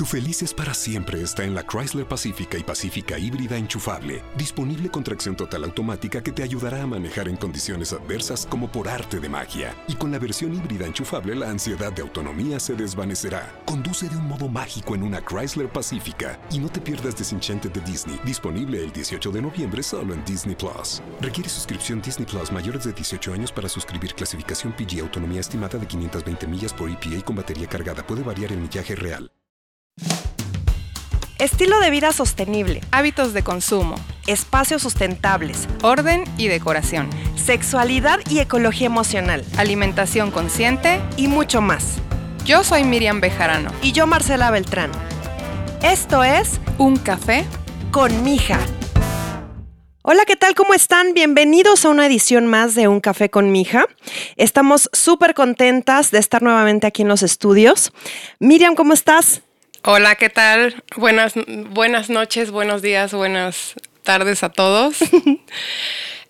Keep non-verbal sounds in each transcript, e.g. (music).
Tu felices para siempre está en la Chrysler Pacífica y Pacífica híbrida enchufable, disponible con tracción total automática que te ayudará a manejar en condiciones adversas como por arte de magia. Y con la versión híbrida enchufable la ansiedad de autonomía se desvanecerá. Conduce de un modo mágico en una Chrysler Pacífica y no te pierdas Disenchanted de Disney, disponible el 18 de noviembre solo en Disney Plus. Requiere suscripción Disney Plus mayores de 18 años para suscribir clasificación PG autonomía estimada de 520 millas por EPA con batería cargada. Puede variar el millaje real. Estilo de vida sostenible, hábitos de consumo, espacios sustentables, orden y decoración, sexualidad y ecología emocional, alimentación consciente y mucho más. Yo soy Miriam Bejarano. Y yo Marcela Beltrán. Esto es Un Café con Mija. Hola, ¿qué tal? ¿Cómo están? Bienvenidos a una edición más de Un Café con Mija. Estamos súper contentas de estar nuevamente aquí en los estudios. Miriam, ¿cómo estás? Hola, ¿qué tal? Buenas, buenas noches, buenos días, buenas tardes a todos. (laughs)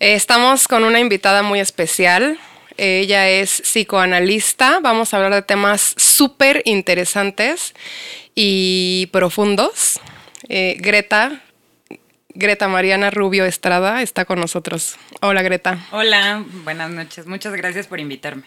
Eh, estamos con una invitada muy especial. Ella es psicoanalista. Vamos a hablar de temas súper interesantes y profundos. Eh, Greta, Greta Mariana Rubio Estrada está con nosotros. Hola, Greta. Hola, buenas noches. Muchas gracias por invitarme.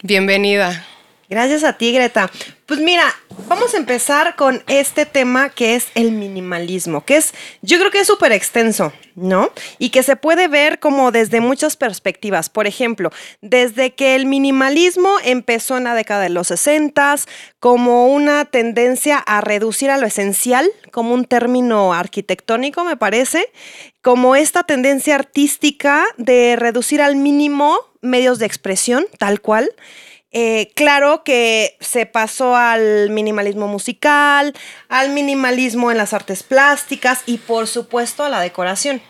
Bienvenida. Gracias a ti, Greta. Pues mira, vamos a empezar con este tema que es el minimalismo, que es, yo creo que es súper extenso, ¿no? Y que se puede ver como desde muchas perspectivas. Por ejemplo, desde que el minimalismo empezó en la década de los 60, como una tendencia a reducir a lo esencial, como un término arquitectónico, me parece, como esta tendencia artística de reducir al mínimo medios de expresión, tal cual. Eh, claro que se pasó al minimalismo musical, al minimalismo en las artes plásticas y por supuesto a la decoración.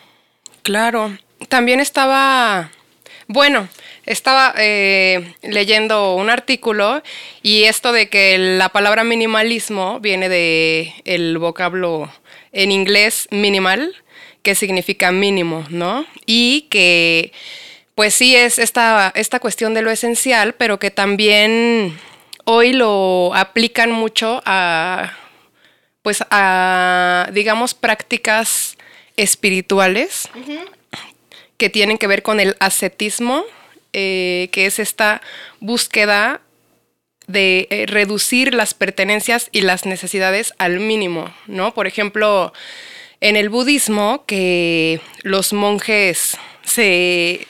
Claro, también estaba, bueno, estaba eh, leyendo un artículo y esto de que la palabra minimalismo viene de el vocablo en inglés minimal, que significa mínimo, ¿no? Y que pues sí es esta, esta cuestión de lo esencial, pero que también hoy lo aplican mucho a, pues a, digamos, prácticas espirituales que tienen que ver con el ascetismo, eh, que es esta búsqueda de eh, reducir las pertenencias y las necesidades al mínimo, ¿no? Por ejemplo, en el budismo, que los monjes se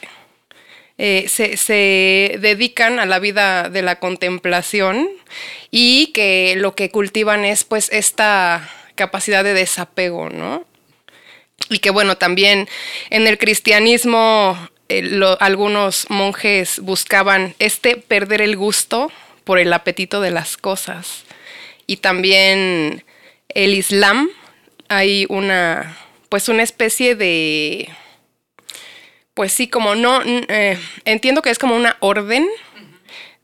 eh, se, dedican a la vida de la contemplación y que lo que cultivan es pues esta capacidad de desapego, ¿no? Y que bueno, también en el cristianismo eh, algunos monjes buscaban este perder el gusto por el apetito de las cosas. Y también el Islam hay una pues una especie de pues sí, como no, eh, entiendo que es como una orden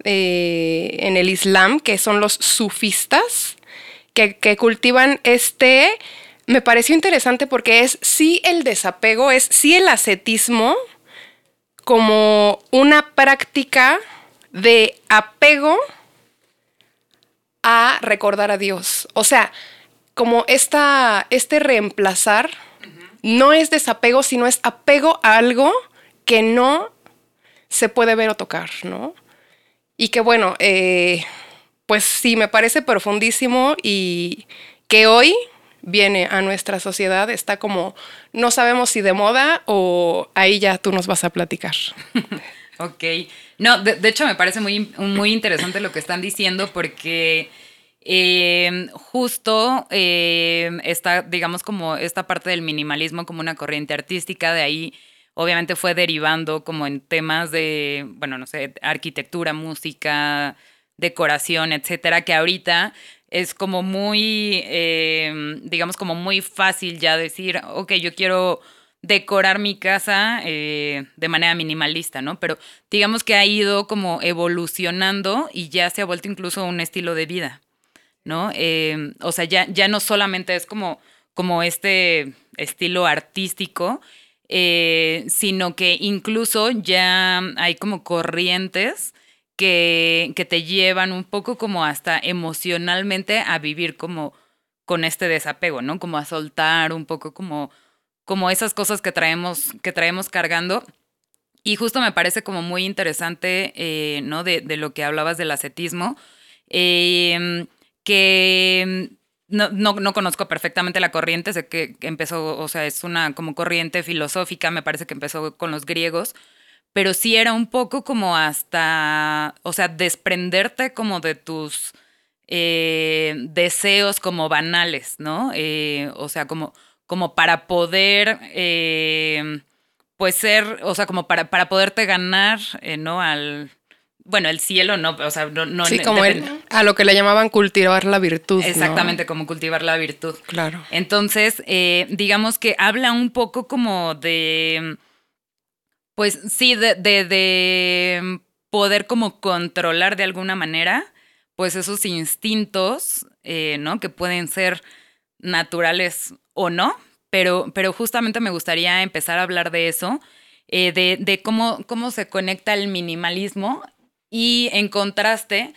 eh, en el Islam, que son los sufistas, que, cultivan este, me pareció interesante porque es sí el desapego, es sí el ascetismo como una práctica de apego a recordar a Dios. O sea, como esta, este reemplazar no es desapego, sino es apego a algo que no se puede ver o tocar, ¿no? Y que bueno, eh, pues sí, me parece profundísimo y que hoy viene a nuestra sociedad, está como, no sabemos si de moda o ahí ya tú nos vas a platicar. (laughs) ok, no, de, hecho me parece muy, muy interesante lo que están diciendo porque eh, justo eh, está, digamos, como esta parte del minimalismo como una corriente artística, de ahí obviamente fue derivando como en temas de, bueno, no sé, arquitectura, música, decoración, etcétera, que ahorita es como muy, eh, digamos, como muy fácil ya decir, ok, yo quiero decorar mi casa de manera minimalista, ¿no? Pero digamos que ha ido como evolucionando y ya se ha vuelto incluso un estilo de vida. ¿No? Em, o sea, ya, ya no solamente es como, como este estilo artístico, eh, sino que incluso ya hay como corrientes que, que, te llevan un poco como hasta emocionalmente a vivir como con este desapego, ¿no? Como a soltar un poco como, como esas cosas que traemos, que traemos cargando. Y justo me parece como muy interesante, eh, ¿no? De, lo que hablabas del ascetismo, eh, que no, no, no, conozco perfectamente la corriente, sé que empezó, o sea, es una como corriente filosófica, me parece que empezó con los griegos, pero sí era un poco como hasta, o sea, desprenderte como de tus eh, deseos como banales, ¿no? Eh, o sea, como, como para poder, eh, pues ser, o sea, como para, para poderte ganar, ¿no? Al bueno, el cielo no, o sea, no... no sí, como el, a lo que le llamaban cultivar la virtud. Exactamente, ¿no? como cultivar la virtud. Claro. Entonces, eh, digamos que habla un poco como de, pues sí, de, de, de, poder como controlar de alguna manera, pues esos instintos, eh, ¿no? Que pueden ser naturales o no, pero, pero justamente me gustaría empezar a hablar de eso. Eh, de, de, cómo, cómo se conecta el minimalismo y en contraste,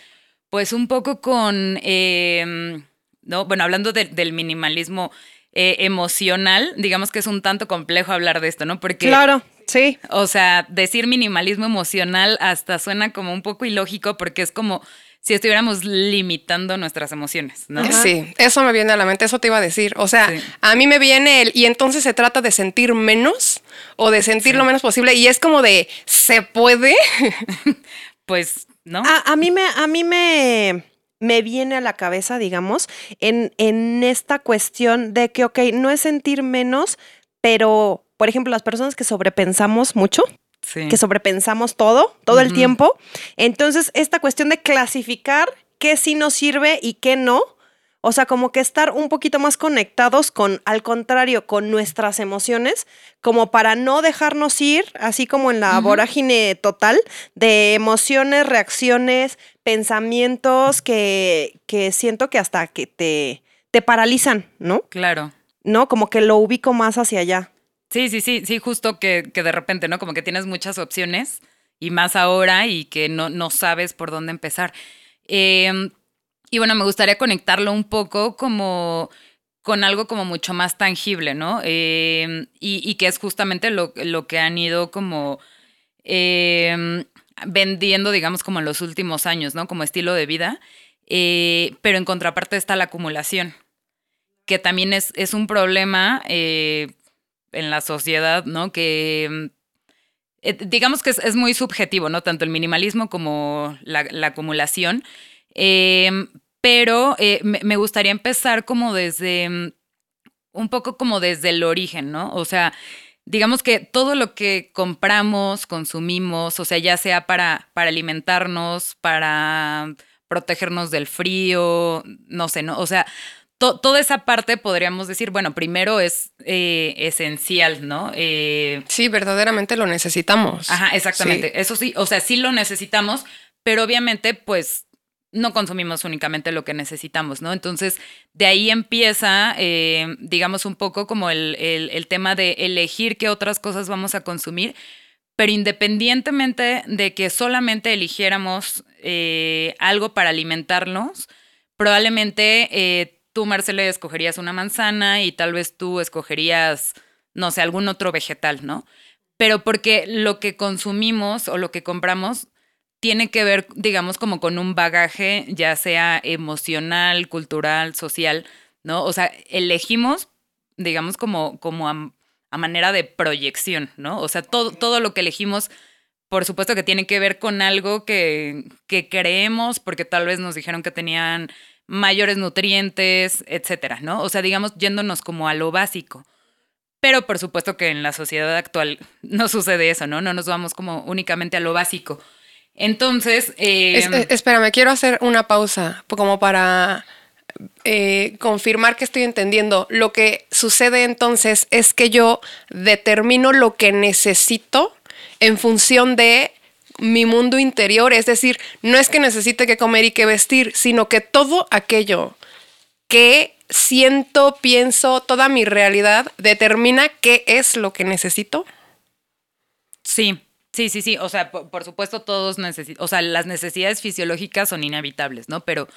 pues un poco con, eh, ¿no? Bueno, hablando de, del minimalismo eh, emocional, digamos que es un tanto complejo hablar de esto, ¿no? Porque... Claro. Sí. O sea, decir minimalismo emocional hasta suena como un poco ilógico porque es como si estuviéramos limitando nuestras emociones, ¿no? Sí, eso me viene a la mente, eso te iba a decir. O sea, sí. a mí me viene el, y entonces se trata de sentir menos o de sentir sí. lo menos posible y es como de, ¿se puede? (laughs) pues, ¿no? A, a, mí me, a mí me, me viene a la cabeza, digamos, en, en esta cuestión de que, ok, no es sentir menos, pero, por ejemplo, las personas que sobrepensamos mucho, sí. que sobrepensamos todo, todo uh -huh. el tiempo, entonces esta cuestión de clasificar qué sí nos sirve y qué no, o sea, como que estar un poquito más conectados con, al contrario, con nuestras emociones, como para no dejarnos ir, así como en la uh -huh. vorágine total de emociones, reacciones, pensamientos que, que siento que hasta que te, te paralizan, ¿no? Claro. ¿No? Como que lo ubico más hacia allá. Sí, sí, sí, sí, justo que, que de repente, ¿no? Como que tienes muchas opciones y más ahora y que no, no sabes por dónde empezar. Eh, y bueno, me gustaría conectarlo un poco como con algo como mucho más tangible, ¿no? Eh, y, y, que es justamente lo, lo, que han ido como eh, vendiendo, digamos, como en los últimos años, ¿no? Como estilo de vida. Eh, pero en contraparte está la acumulación, que también es, es un problema eh, en la sociedad, ¿no? Que digamos que es, es, muy subjetivo, ¿no? Tanto el minimalismo como la, la acumulación. Eh, pero eh, me, gustaría empezar como desde, mm, un poco como desde el origen, ¿no? O sea, digamos que todo lo que compramos, consumimos, o sea, ya sea para, para alimentarnos, para protegernos del frío, no sé, ¿no? O sea, to, toda esa parte podríamos decir, bueno, primero es eh, esencial, ¿no? Eh, sí, verdaderamente lo necesitamos. Ajá, exactamente. Sí. Eso sí, o sea, sí lo necesitamos, pero obviamente, pues no consumimos únicamente lo que necesitamos, ¿no? Entonces, de ahí empieza, eh, digamos, un poco como el, el, tema de elegir qué otras cosas vamos a consumir, pero independientemente de que solamente eligiéramos eh, algo para alimentarnos, probablemente eh, tú, Marcela, escogerías una manzana y tal vez tú escogerías, no sé, algún otro vegetal, ¿no? Pero porque lo que consumimos o lo que compramos tiene que ver, digamos, como con un bagaje, ya sea emocional, cultural, social, ¿no? O sea, elegimos, digamos, como, como a, a manera de proyección, ¿no? O sea, todo, todo lo que elegimos, por supuesto que tiene que ver con algo que, que creemos, porque tal vez nos dijeron que tenían mayores nutrientes, etcétera, ¿no? O sea, digamos, yéndonos como a lo básico. Pero por supuesto que en la sociedad actual (laughs) no sucede eso, ¿no? No nos vamos como únicamente a lo básico. Entonces. Eh, es, es, espérame, quiero hacer una pausa como para eh, confirmar que estoy entendiendo. Lo que sucede entonces es que yo determino lo que necesito en función de mi mundo interior. Es decir, no es que necesite que comer y que vestir, sino que todo aquello que siento, pienso, toda mi realidad determina qué es lo que necesito. Sí, Sí, sí, sí. O sea, por, por supuesto, todos necesitan. O sea, las necesidades fisiológicas son inevitables, ¿no? Pero,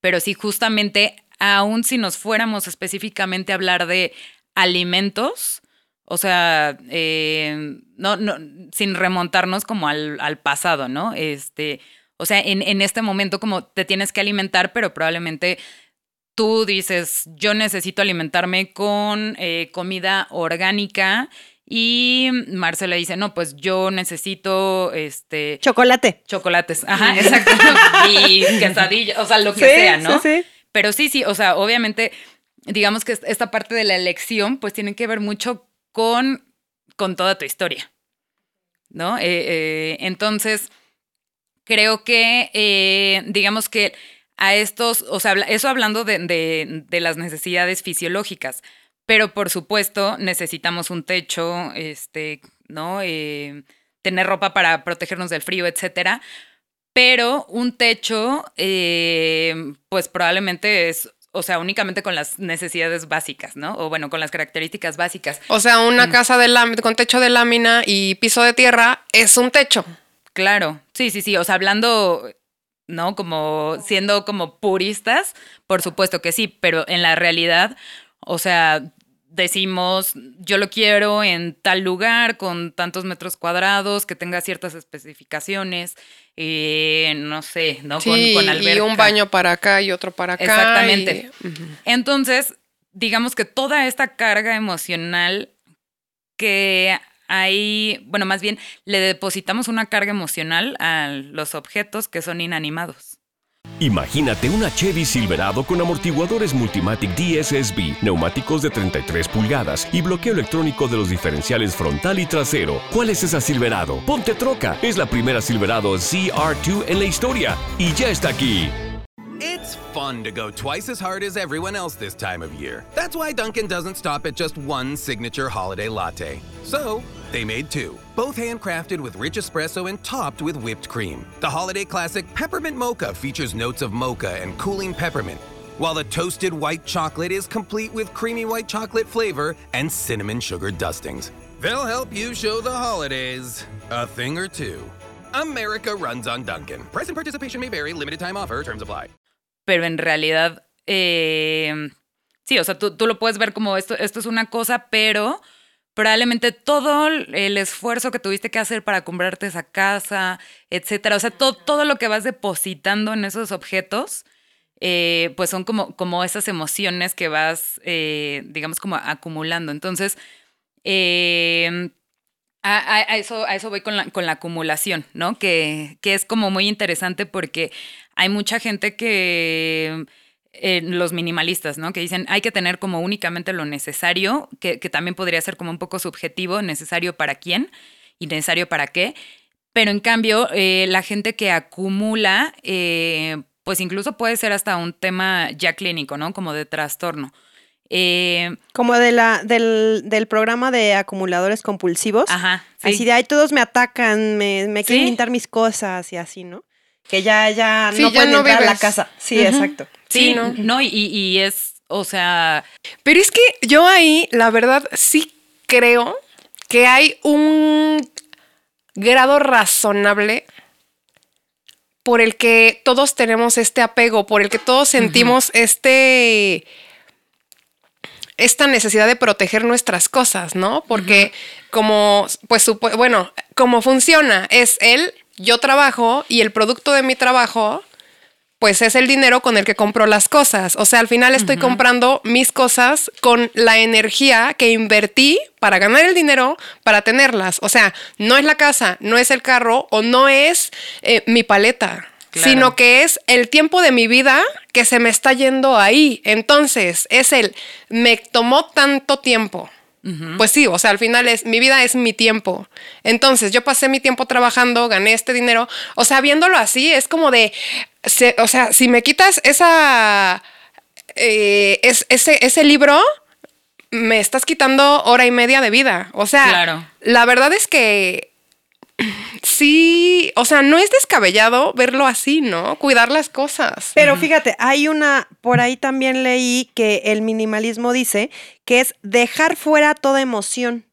pero sí, justamente aún si nos fuéramos específicamente a hablar de alimentos, o sea, eh, no, no, sin remontarnos como al, al, pasado, ¿no? Este, o sea, en, en este momento como te tienes que alimentar, pero probablemente tú dices, yo necesito alimentarme con eh, comida orgánica y Marcela dice, no, pues yo necesito este chocolate. Chocolates. Ajá, exacto. (laughs) y quesadillas, o sea, lo que sea, ¿no? Sí, sí. Pero sí, sí, o sea, obviamente, digamos que esta parte de la elección, pues tiene que ver mucho con, con toda tu historia. ¿No? Eh, eh, entonces, creo que, digamos que a estos, o sea, eso hablando de, las necesidades fisiológicas, pero por supuesto necesitamos un techo, este, ¿no? Eh, tener ropa para protegernos del frío, etcétera. Pero un techo, eh, pues probablemente es o sea, únicamente con las necesidades básicas, ¿no? O bueno, con las características básicas. O sea, una mm. casa de con techo de lámina y piso de tierra es un techo. Claro, sí, sí, sí. O sea, hablando ¿no? Como siendo como puristas, por supuesto que sí, pero en la realidad, o sea, decimos, yo lo quiero en tal lugar, con tantos metros cuadrados, que tenga ciertas especificaciones, eh, no sé, ¿no? con, Y un baño para acá y otro para acá. Exactamente. Entonces, digamos que toda esta carga emocional que ahí, bueno, más bien le depositamos una carga emocional a los objetos que son inanimados. Imagínate una Chevy Silverado con amortiguadores Multimatic DSSB, neumáticos de 33 pulgadas y bloqueo electrónico de los diferenciales frontal y trasero. ¿Cuál es esa Silverado? Ponte troca. Es la primera Silverado ZR2 en la historia y ya está aquí. It's fun to go twice as hard as everyone else this time of year. That's why Duncan doesn't stop at just one signature holiday latte. So, they made two, both handcrafted with rich espresso and topped with whipped cream. The holiday classic Peppermint Mocha features notes of mocha and cooling peppermint, while the toasted white chocolate is complete with creamy white chocolate flavor and cinnamon sugar dustings. They'll help you show the holidays a thing or two. America runs on Duncan. Price and participation may vary, limited time offer, terms apply. pero en realidad, eh, sí, o sea, tú, tú, lo puedes ver como esto, esto es una cosa, pero probablemente todo el esfuerzo que tuviste que hacer para comprarte esa casa, etcétera, o sea, todo, todo lo que vas depositando en esos objetos, eh, pues son como, como esas emociones que vas, eh, digamos, como acumulando. Entonces, a, eso, a eso voy con la, con la acumulación, ¿no? Que, que, es como muy interesante porque hay mucha gente que, eh, los minimalistas, ¿no? Que dicen, hay que tener como únicamente lo necesario, que, que, también podría ser como un poco subjetivo, necesario para quién y necesario para qué. Pero en cambio, eh, la gente que acumula, eh, pues incluso puede ser hasta un tema ya clínico, ¿no? Como de trastorno. Eh, Como de la, del, del, programa de acumuladores compulsivos. Ajá. Así de ahí todos me atacan, me, me quieren pintar mis cosas y así, ¿no? Que ya, ya no pueden entrar a la casa. Sí, exacto. Sí, no, no y, y es, o sea. Pero es que yo ahí, la verdad, sí creo que hay un grado razonable por el que todos tenemos este apego, por el que todos sentimos este esta necesidad de proteger nuestras cosas, ¿no? Porque como, pues, bueno, como funciona, es él, yo trabajo y el producto de mi trabajo, pues es el dinero con el que compro las cosas. O sea, al final estoy comprando mis cosas con la energía que invertí para ganar el dinero, para tenerlas. O sea, no es la casa, no es el carro o no es eh, mi paleta sino que es el tiempo de mi vida que se me está yendo ahí. Entonces, es el, me tomó tanto tiempo. Pues sí, o sea, al final es, mi vida es mi tiempo. Entonces, yo pasé mi tiempo trabajando, gané este dinero. O sea, viéndolo así, es como de, o sea, si me quitas esa, eh, es, ese, ese libro, me estás quitando hora y media de vida. O sea, la verdad es que Sí, o sea, no es descabellado verlo así, ¿no? Cuidar las cosas. Pero fíjate, hay una, por ahí también leí que el minimalismo dice que es dejar fuera toda emoción.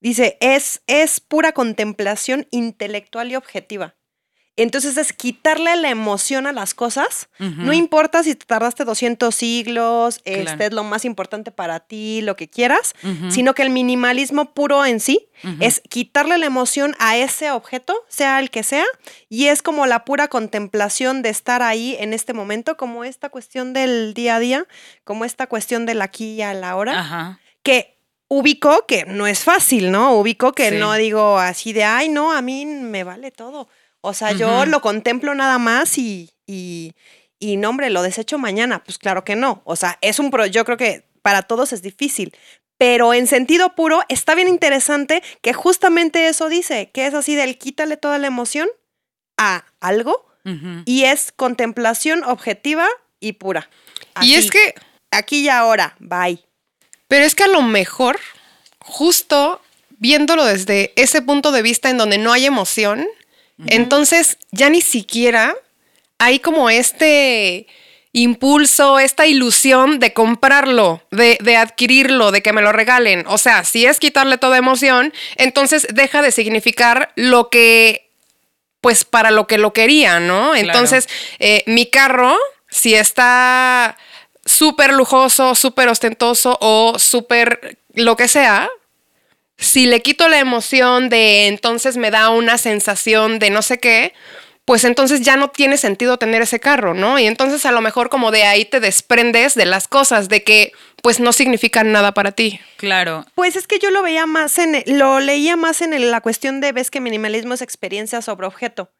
Dice, es, es pura contemplación intelectual y objetiva. Entonces es quitarle la emoción a las cosas. No importa si te tardaste 200 siglos, este es lo más importante para ti, lo que quieras, sino que el minimalismo puro en sí es quitarle la emoción a ese objeto, sea el que sea, y es como la pura contemplación de estar ahí en este momento, como esta cuestión del día a día, como esta cuestión del aquí y a la hora Ajá. que ubico que no es fácil, ¿no? Ubico que Sí. no digo así de, ay, no, a mí me vale todo. O sea, yo lo contemplo nada más y, y, y no, hombre, lo desecho mañana. Pues claro que no. O sea, es un pro, yo creo que para todos es difícil. Pero en sentido puro, está bien interesante que justamente eso dice, que es así del quítale toda la emoción a algo y es contemplación objetiva y pura. Y es que, Aquí y ahora, bye. pero es que a lo mejor, justo viéndolo desde ese punto de vista en donde no hay emoción, entonces ya ni siquiera hay como este impulso, esta ilusión de comprarlo, de, de adquirirlo, de que me lo regalen. O sea, si es quitarle toda emoción, entonces deja de significar lo que, pues para lo que lo quería, ¿no? Entonces, eh, mi carro, si está súper lujoso, súper ostentoso o súper lo que sea, si le quito la emoción de entonces me da una sensación de no sé qué, pues entonces ya no tiene sentido tener ese carro, ¿no? Y entonces a lo mejor como de ahí te desprendes de las cosas, de que pues no significan nada para ti. Claro. Pues es que yo lo veía más en, el- lo leía más en la cuestión de ves que minimalismo es experiencia sobre objeto.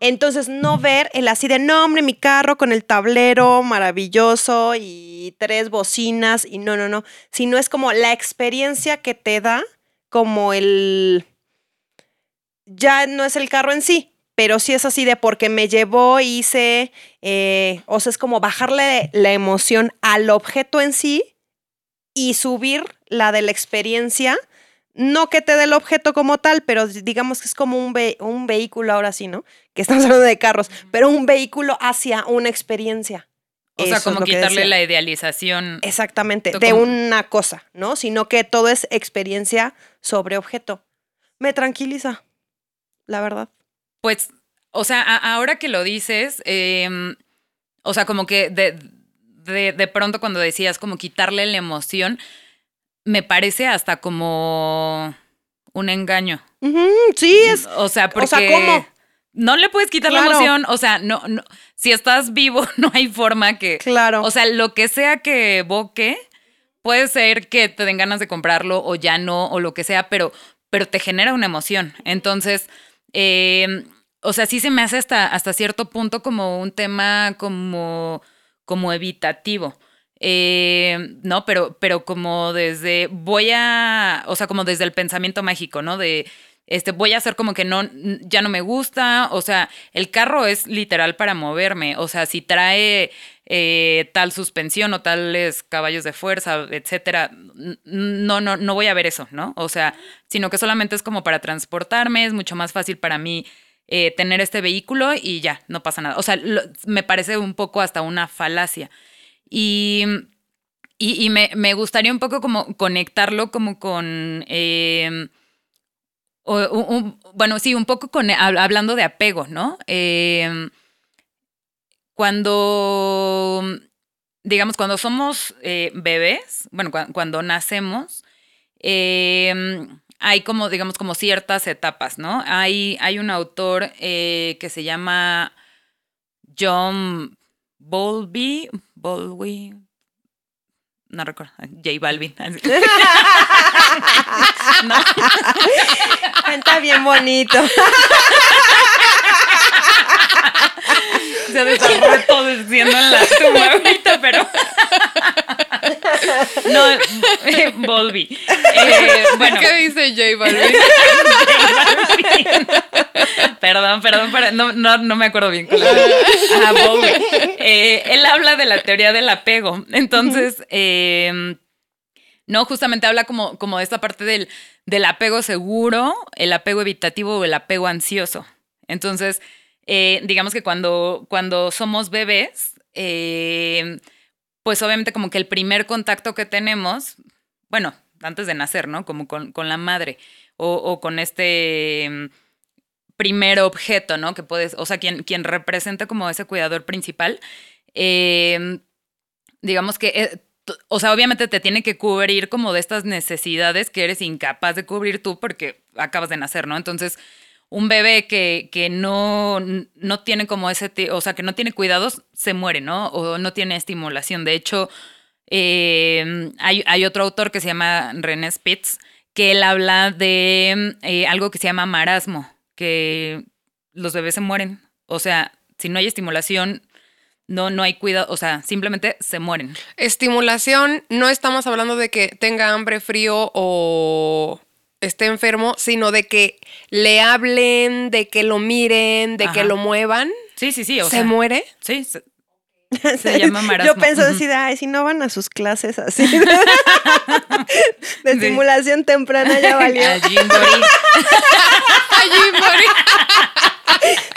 Entonces no ver el así de no hombre mi carro con el tablero maravilloso y tres bocinas y no no no, sino es como la experiencia que te da como el ya no es el carro en sí, pero sí es así de porque me llevó, hice, eh, o sea, es como bajarle la emoción al objeto en sí y subir la de la experiencia. No que te dé el objeto como tal, pero digamos que es como un, ve- un vehículo ahora sí, ¿no? Que estamos hablando de carros, pero un vehículo hacia una experiencia. O Eso sea, como quitarle la idealización. Exactamente, de como- una cosa, ¿no? Sino que todo es experiencia sobre objeto. Me tranquiliza, la verdad. Pues, o sea, ahora que lo dices, em, o sea, como que de, de, de pronto cuando decías como quitarle la emoción, me parece hasta como un engaño. Sí, es. O sea, porque o sea, ¿cómo? No le puedes quitar la emoción. O sea, no, no, si estás vivo, (laughs) no hay forma que. Claro. O sea, lo que sea que evoque, puede ser que te den ganas de comprarlo o ya no, o lo que sea, pero, pero te genera una emoción. Entonces, eh, o sea, sí se me hace hasta, hasta cierto punto como un tema como, como evitativo. Eh, no, pero, pero como desde, voy a, o sea, como desde el pensamiento mágico, ¿no? De, este, voy a hacer como que no, ya no me gusta, o sea, el carro es literal para moverme, o sea, si trae eh, tal suspensión o tales caballos de fuerza, etcétera, no, no, no voy a ver eso, ¿no? O sea, sino que solamente es como para transportarme, es mucho más fácil para mí eh, tener este vehículo y ya, no pasa nada. O sea, me parece un poco hasta una falacia. Y, y, me, me gustaría un poco como conectarlo como con... eh, o- un- bueno, sí, un poco con hab- hablando de apego, ¿no? Eh, cuando, digamos, cuando somos eh, bebés, bueno, cua- cuando nacemos, eh, hay como, digamos, como ciertas etapas, ¿no? Hay, hay un autor que se llama John Bowlby, Bowlby, no recuerdo, J Balvin. (laughs) (laughs) no, Está bien bonito. se desarrolló todo diciendo en la tumba ahorita, pero. No, eh, Bowlby. Eh, bueno, ¿Qué dice J Balvin? (laughs) perdón, perdón, perdón, no, no, no me acuerdo bien. Ajá, Bowlby. Eh, él habla de la teoría del apego. Entonces, eh, no, justamente habla como, como de esta parte del, del apego seguro, el apego evitativo o el apego ansioso. Entonces, eh, digamos que cuando, cuando somos bebés, eh, pues obviamente como que el primer contacto que tenemos, bueno, antes de nacer, ¿no? Como con, con la madre o, o con este, mm, primer objeto, ¿no? Que puedes, o sea, quien, quien representa como ese cuidador principal, eh, digamos que, eh, o sea, obviamente te tiene que cubrir como de estas necesidades que eres incapaz de cubrir tú porque acabas de nacer, ¿no? Entonces, un bebé que, que no, no tiene como ese, o sea, que no tiene cuidados, se muere, ¿no? O no tiene estimulación. De hecho, eh, hay, hay otro autor que se llama René Spitz, que él habla de eh, algo que se llama marasmo, que los bebés se mueren. O sea, si no hay estimulación, no, no hay cuidado, o sea, simplemente se mueren. Estimulación, no estamos hablando de que tenga hambre, frío o esté enfermo, sino de que le hablen, de que lo miren, de Ajá. que lo muevan. Sí, sí, sí. O ¿Se sea, muere? Sí, se, (laughs) se llama marasmo. Yo pienso Ujú. decir, ay, si no van a sus clases así (laughs) (laughs) de Sí. estimulación temprana ya valió. A Jimbori. Allí morí.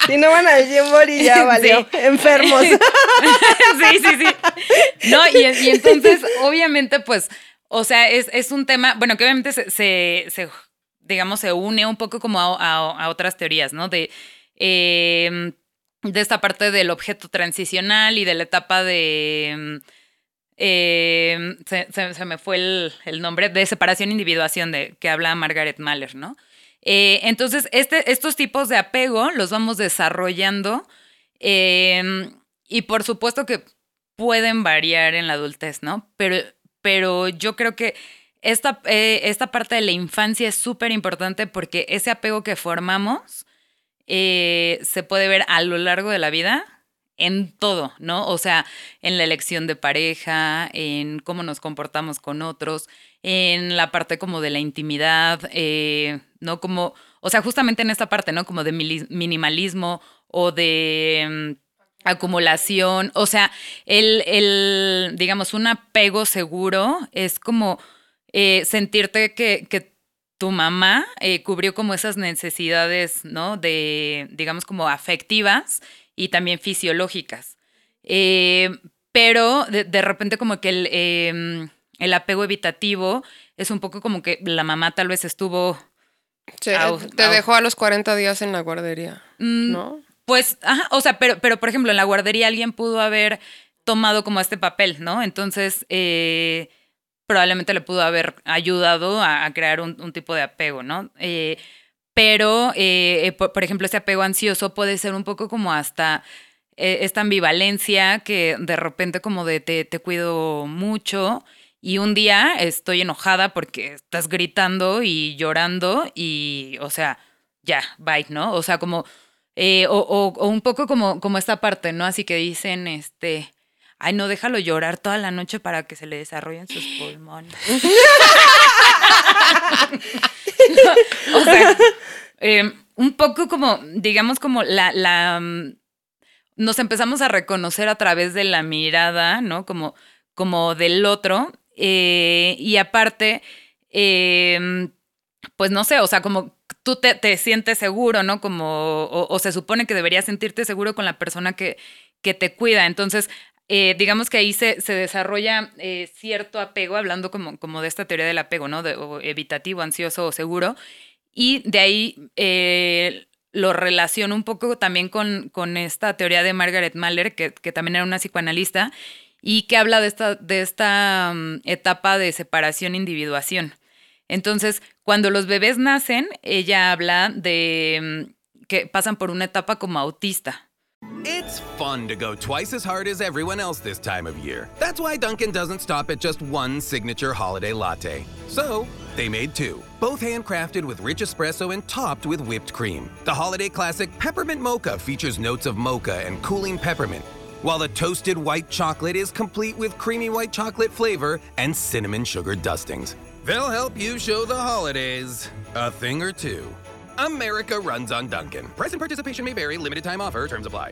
Si no van al Jimbori ya valió. Sí. Enfermos. sí, sí, sí. No, y, y entonces, obviamente, pues, o sea, es, es un tema, bueno, que obviamente se, se- digamos, se une un poco como a, a- otras teorías, ¿no? De, eh, de esta parte del objeto transicional y de la etapa de... eh, se, se- me fue el, el nombre, de separación e individuación de, que habla Margaret Mahler, ¿no? Eh, entonces, este, estos tipos de apego los vamos desarrollando eh, y por supuesto que pueden variar en la adultez, ¿no? Pero, pero yo creo que esta, eh, esta parte de la infancia es súper importante porque ese apego que formamos eh, se puede ver a lo largo de la vida en todo, ¿no? O sea, en la elección de pareja, en cómo nos comportamos con otros, en la parte como de la intimidad, eh, ¿no? Como, o sea, justamente en esta parte, ¿no? Como de minimalismo o de mm, acumulación, o sea, el, el, digamos, un apego seguro es como eh, sentirte que, que tu mamá eh, cubrió como esas necesidades, ¿no? De, digamos, como afectivas y también fisiológicas. Eh, pero de, de repente como que el, eh, el apego evitativo es un poco como que la mamá tal vez estuvo... Au, te dejó a los 40 días en la guardería, mm, ¿no? Pues, o sea, pero, pero por ejemplo, en la guardería alguien pudo haber tomado como este papel, ¿no? Entonces, eh, probablemente le pudo haber ayudado a, crear un, tipo de apego, ¿no? Eh, pero, eh, por, ejemplo, ese apego ansioso puede ser un poco como hasta esta ambivalencia que de repente como de te, te cuido mucho y un día estoy enojada porque estás gritando y llorando y, o sea, ya, bye, ¿no? O sea, como, eh, o, o- o un poco como, como esta parte, ¿no? Así que dicen, este, ay, no, déjalo llorar toda la noche para que se le desarrollen sus pulmones. (laughs) (laughs) o sea, eh, un poco como, digamos, como la, la, mm, nos empezamos a reconocer a través de la mirada, ¿no? Como, como del otro. eh, y aparte, eh, pues no sé, o sea, como tú te, te sientes seguro, ¿no? Como, o, se supone que deberías sentirte seguro con la persona que, que te cuida. Entonces, eh, digamos que ahí se, se desarrolla eh, cierto apego, hablando como, como de esta teoría del apego, ¿no? O evitativo, ansioso o seguro. Y de ahí eh, lo relaciono un poco también con, con esta teoría de Margaret Mahler, que, que también era una psicoanalista, y que habla de esta, de esta mm, etapa de separación-individuación. Entonces, cuando los bebés nacen, ella habla de mm, que pasan por una etapa como autista. It's fun to go twice as hard as everyone else this time of year. That's why Duncan doesn't stop at just one signature holiday latte. So, they made two, both handcrafted with rich espresso and topped with whipped cream. The holiday classic Peppermint Mocha features notes of mocha and cooling peppermint, while the toasted white chocolate is complete with creamy white chocolate flavor and cinnamon sugar dustings. They'll help you show the holidays a thing or two. America runs on Dunkin'. Price and participation may vary, limited time offer, terms apply.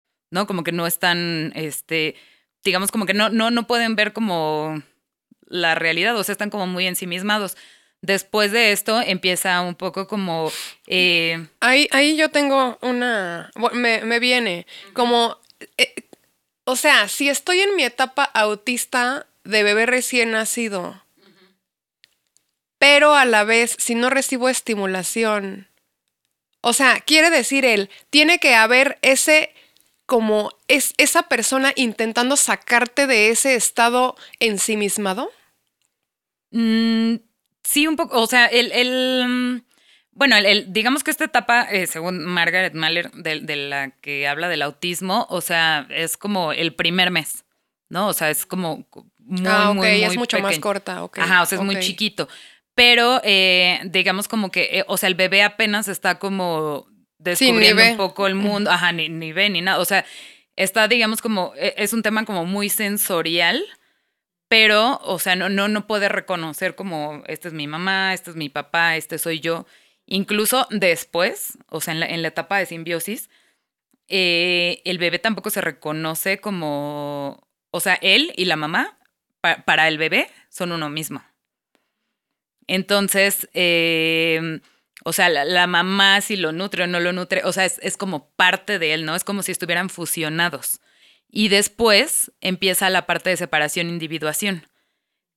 ¿No? Como que no están, este, digamos como que no, no, no pueden ver como la realidad, o sea, están como muy ensimismados. Después de esto empieza un poco como... Eh, ahí, ahí yo tengo una... Me, me viene como... Eh, o sea, si estoy en mi etapa autista de bebé recién nacido, pero a la vez, si no recibo estimulación, o sea, quiere decir él, tiene que haber ese como es esa persona intentando sacarte de ese estado ensimismado. Mm, sí, un poco. O sea, el. el mm, bueno, el, digamos que esta etapa, eh, según Margaret Mahler, de, la que habla del autismo, o sea, es como el primer mes, ¿no? O sea, es como muy, ah, muy, es mucho más corta, ok. Ajá, o sea, es muy chiquito. Pero, eh, digamos como que, eh, o sea, el bebé apenas está como descubriendo un poco el mundo, ajá, ni, ni ve ni nada. O sea, está, digamos, como, e, es un tema como muy sensorial pero, o sea, no, no, no puede reconocer como, esta es mi mamá, este es mi papá, este soy yo. Incluso después, o sea, en la, en la etapa de simbiosis, eh, el bebé tampoco se reconoce como, o sea, él y la mamá, para el bebé, son uno mismo. Entonces, em, o sea, la, mamá si lo nutre o no lo nutre, o sea, es, es como parte de él, ¿no? Es como si estuvieran fusionados. Y después empieza la parte de separación individuación,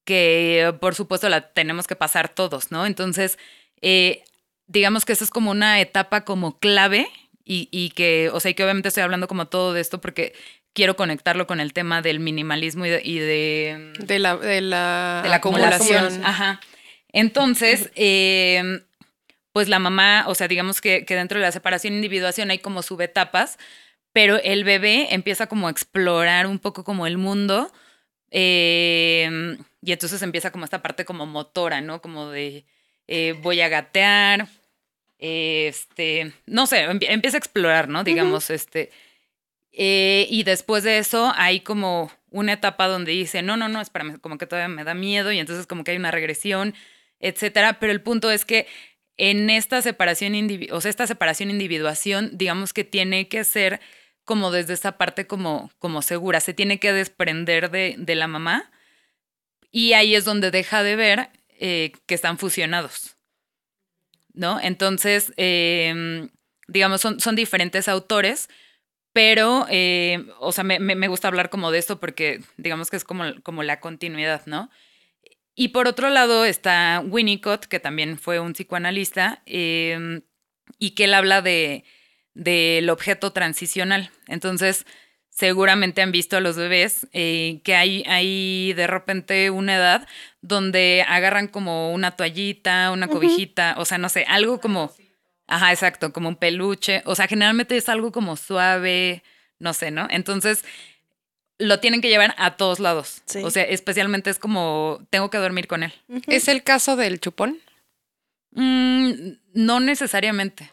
que por supuesto la tenemos que pasar todos, ¿no? Entonces, eh, digamos que eso es como una etapa como clave y, que, o sea, y que obviamente estoy hablando como todo de esto porque quiero conectarlo con el tema del minimalismo y de... de, la, de la, acumulación. Ajá. Entonces, em, pues la mamá, o sea, digamos que, que dentro de la separación e individuación hay como subetapas pero el bebé empieza como a explorar un poco como el mundo em, y entonces empieza como esta parte como motora, ¿no? Como de eh, voy a gatear, este, no sé, empieza a explorar, ¿no? Digamos, este, eh, y después de eso hay como una etapa donde dice, no, no, no, espérame, como que todavía me da miedo y entonces como que hay una regresión, etcétera, pero el punto es que en esta separación, o sea, esta separación individuación, digamos que tiene que ser como desde esa parte como, como segura, se tiene que desprender de, de la mamá y ahí es donde deja de ver eh, que están fusionados, ¿no? Entonces, em, digamos, son, son diferentes autores, pero, eh, o sea, me, me, gusta hablar como de esto porque digamos que es como, como la continuidad, ¿no? Y por otro lado está Winnicott, que también fue un psicoanalista, em, y que él habla de, del objeto transicional. Entonces, seguramente han visto a los bebés eh, que hay, hay de repente una edad donde agarran como una toallita, una cobijita, o sea, no sé, algo como, ajá, exacto, como un peluche, o sea, generalmente es algo como suave, no sé, ¿no? Entonces, lo tienen que llevar a todos lados. O sea, especialmente es como, tengo que dormir con él. ¿Es el caso del chupón? Mm, no necesariamente.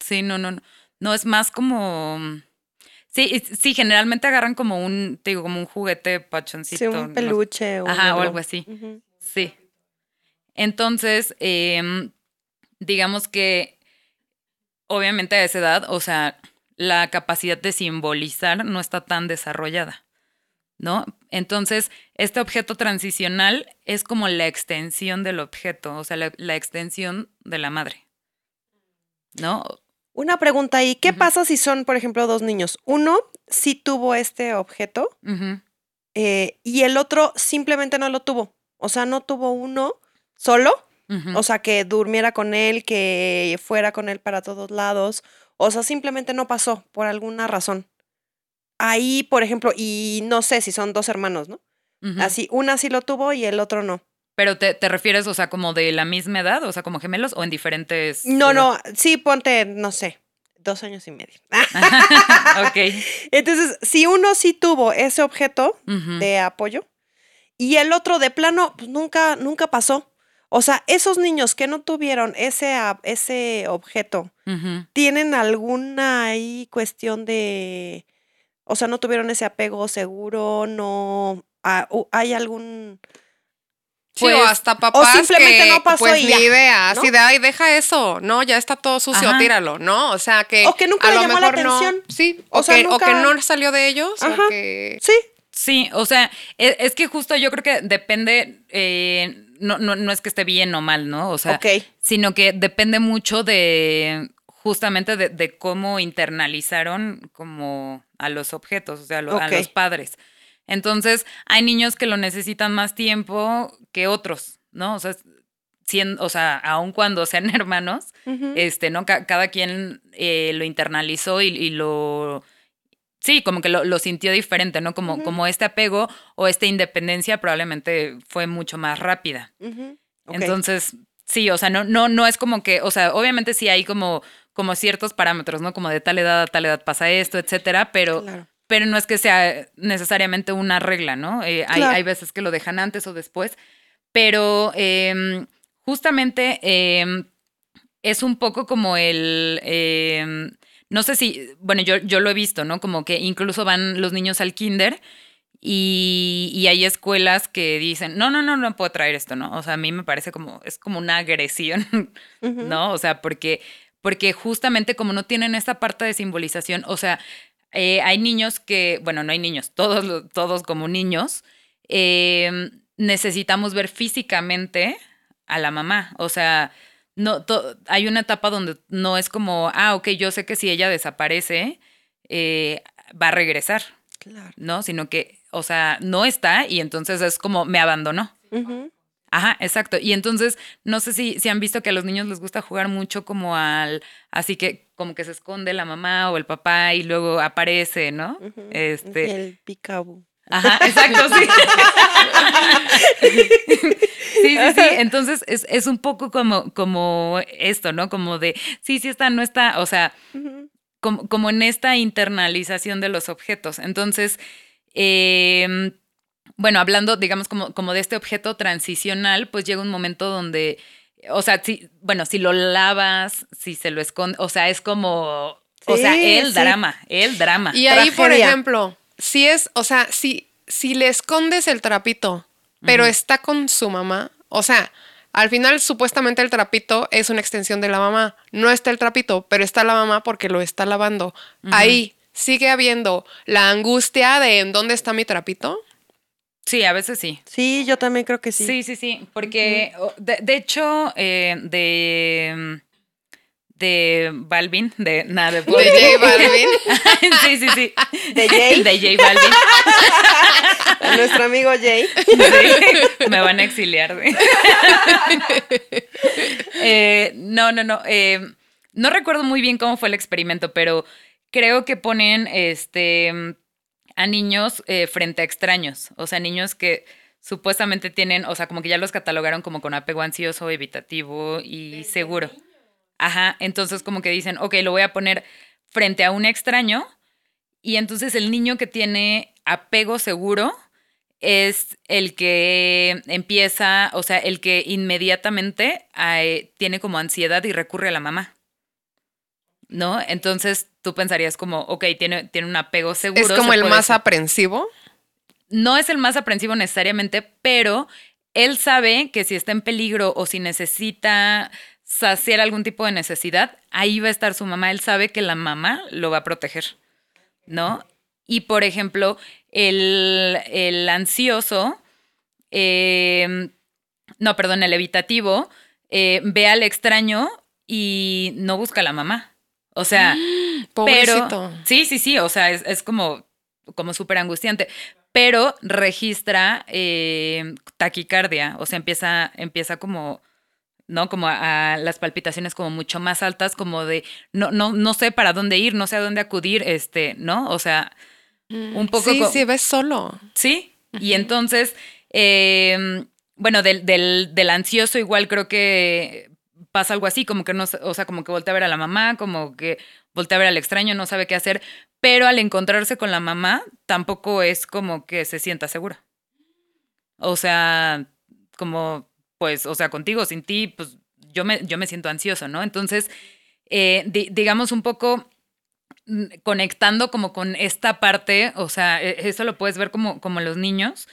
Sí, no, no, no. No, es más como... Sí, sí, generalmente agarran como un, te digo, como un juguete pachoncito. Sí, un peluche o, Ajá, o algo así. Sí. Entonces, em, digamos que obviamente a esa edad, o sea, la capacidad de simbolizar no está tan desarrollada, ¿no? Entonces, este objeto transicional es como la extensión del objeto, o sea, la, la extensión de la madre, ¿no? Una pregunta ahí, ¿qué pasa si son, por ejemplo, dos niños? Uno sí tuvo este objeto eh, y el otro simplemente no lo tuvo. O sea, no tuvo uno solo, o sea, que durmiera con él, que fuera con él para todos lados. O sea, simplemente no pasó por alguna razón. Ahí, por ejemplo, y no sé si son dos hermanos, ¿no? Así, una sí lo tuvo y el otro no. Pero te, refieres, o sea, como de la misma edad, o sea, como gemelos o en diferentes. No, no, sí, ponte, no sé, dos años y medio. (laughs) ok. (laughs) Entonces, si uno sí tuvo ese objeto de apoyo y el otro de plano, pues nunca, nunca pasó. O sea, esos niños que no tuvieron ese, ese objeto. ¿tienen alguna ahí cuestión de, o sea, no tuvieron ese apego seguro, no, ah, hay algún... Sí, Pues, o hasta papás simplemente que, no pasó pues y ni ya, idea, ¿no? así de, ay, deja eso, no, ya está todo sucio, Ajá. tíralo, ¿no? O sea, que O que nunca a le lo llamó la mejor no- atención. sí, O o, sea, que, o que nunca- no salió de ellos, Ajá. o que... Sí, Sí, o sea, e- es, que justo yo creo que depende, eh, no, no, no es que esté bien o mal, ¿no? O sea, Ok. sino que depende mucho de justamente de, de cómo internalizaron como a los objetos, o sea, a, lo- a Ok. los padres. Entonces, hay niños que lo necesitan más tiempo que otros, ¿no? O sea, sien- o sea, aun cuando (laughs) sean hermanos, este, ¿no? Ca- cada quien eh, lo internalizó y, y lo... Sí, como que lo, lo sintió diferente, ¿no? Como, como este apego o esta independencia probablemente fue mucho más rápida. Entonces, sí, o sea, no, no, no es como que, o sea, obviamente sí hay como, como ciertos parámetros, ¿no? Como de tal edad a tal edad pasa esto, etcétera, pero, Claro. pero no es que sea necesariamente una regla, ¿no? Eh, hay, Claro. hay veces que lo dejan antes o después, pero em, justamente em, es un poco como el... em, no sé si, bueno, yo, yo lo he visto, ¿no? Como que incluso van los niños al kinder y, y hay escuelas que dicen, no, no, no, no puedo traer esto, ¿no? O sea, a mí me parece como, es como una agresión. (laughs) ¿no? O sea, porque, porque justamente como no tienen esta parte de simbolización, o sea, eh, hay niños que, bueno, no hay niños, todos, todos como niños, eh, necesitamos ver físicamente a la mamá, o sea, no, to- hay una etapa donde no es como, ah, ok, yo sé que si ella desaparece, eh, va a regresar, Claro. ¿no? Sino que, o sea, no está y entonces es como, me abandonó. Ujú. Ajá, exacto. Y entonces, no sé si, si han visto que a los niños les gusta jugar mucho como al, así que como que se esconde la mamá o el papá y luego aparece, ¿no? Este, El picabú. Ajá, (laughs) exacto, sí. (laughs) sí, sí, sí. Entonces es, es un poco como, como esto, ¿no? Como de, sí, sí está, no está, o sea, como, como en esta internalización de los objetos. Entonces, eh, bueno, hablando, digamos, como, como de este objeto transicional, pues llega un momento donde, o sea, si, bueno, si lo lavas, si se lo esconde, o sea, es como, o sea, el sí. drama, el drama. Y ahí, por ejemplo, si es, o sea, si, si le escondes el trapito, pero está con su mamá, o sea, al final supuestamente el trapito es una extensión de la mamá. No está el trapito, pero está la mamá porque lo está lavando. Ahí sigue habiendo la angustia de en dónde está mi trapito. Sí, a veces sí. Sí, yo también creo que sí. Sí, sí, sí, porque de, de hecho, eh, de, de Balvin, de nada, de, De J Balvin. (laughs) sí, sí, sí. ¿De Jay? De J Balvin. (laughs) Nuestro amigo Jay. Sí, me van a exiliar. (laughs) Eh, no, no, no. eh, no recuerdo muy bien cómo fue el experimento, pero creo que ponen este a niños eh, frente a extraños. O sea, niños que supuestamente tienen, o sea, como que ya los catalogaron como con apego ansioso, evitativo y seguro. Ajá, entonces como que dicen, ok, lo voy a poner frente a un extraño y entonces el niño que tiene apego seguro es el que empieza, o sea, el que inmediatamente eh, tiene como ansiedad y recurre a la mamá. ¿No? Entonces tú pensarías como, ok, tiene, tiene un apego seguro. es como se el más ser- aprensivo. no es el más aprensivo necesariamente, pero él sabe que si está en peligro o si necesita saciar algún tipo de necesidad, ahí va a estar su mamá. Él sabe que la mamá lo va a proteger, ¿no? Y por ejemplo, el, el ansioso, eh, no, perdón, el evitativo, eh, ve al extraño y no busca a la mamá. O sea, (gasps) Pobrecito. pero, sí, sí, sí, o sea, es, es como, como súper angustiante. Pero registra eh, taquicardia, o sea, empieza, empieza como, ¿no? Como a, a las palpitaciones como mucho más altas, como de, no, no, no sé para dónde ir, no sé a dónde acudir, este, ¿no? O sea, un poco... Sí, sí, ves solo. Sí, y entonces, eh, bueno, del, del, del ansioso igual creo que pasa algo así, como que no, o sea, como que voltea a ver a la mamá, como que voltea a ver al extraño, no sabe qué hacer, pero al encontrarse con la mamá tampoco es como que se sienta segura. O sea, como, pues, o sea, contigo, sin ti, pues yo me, yo me siento ansioso, ¿no? Entonces, eh, di- digamos un poco mm, conectando como con esta parte, o sea, e- eso lo puedes ver como, como los niños,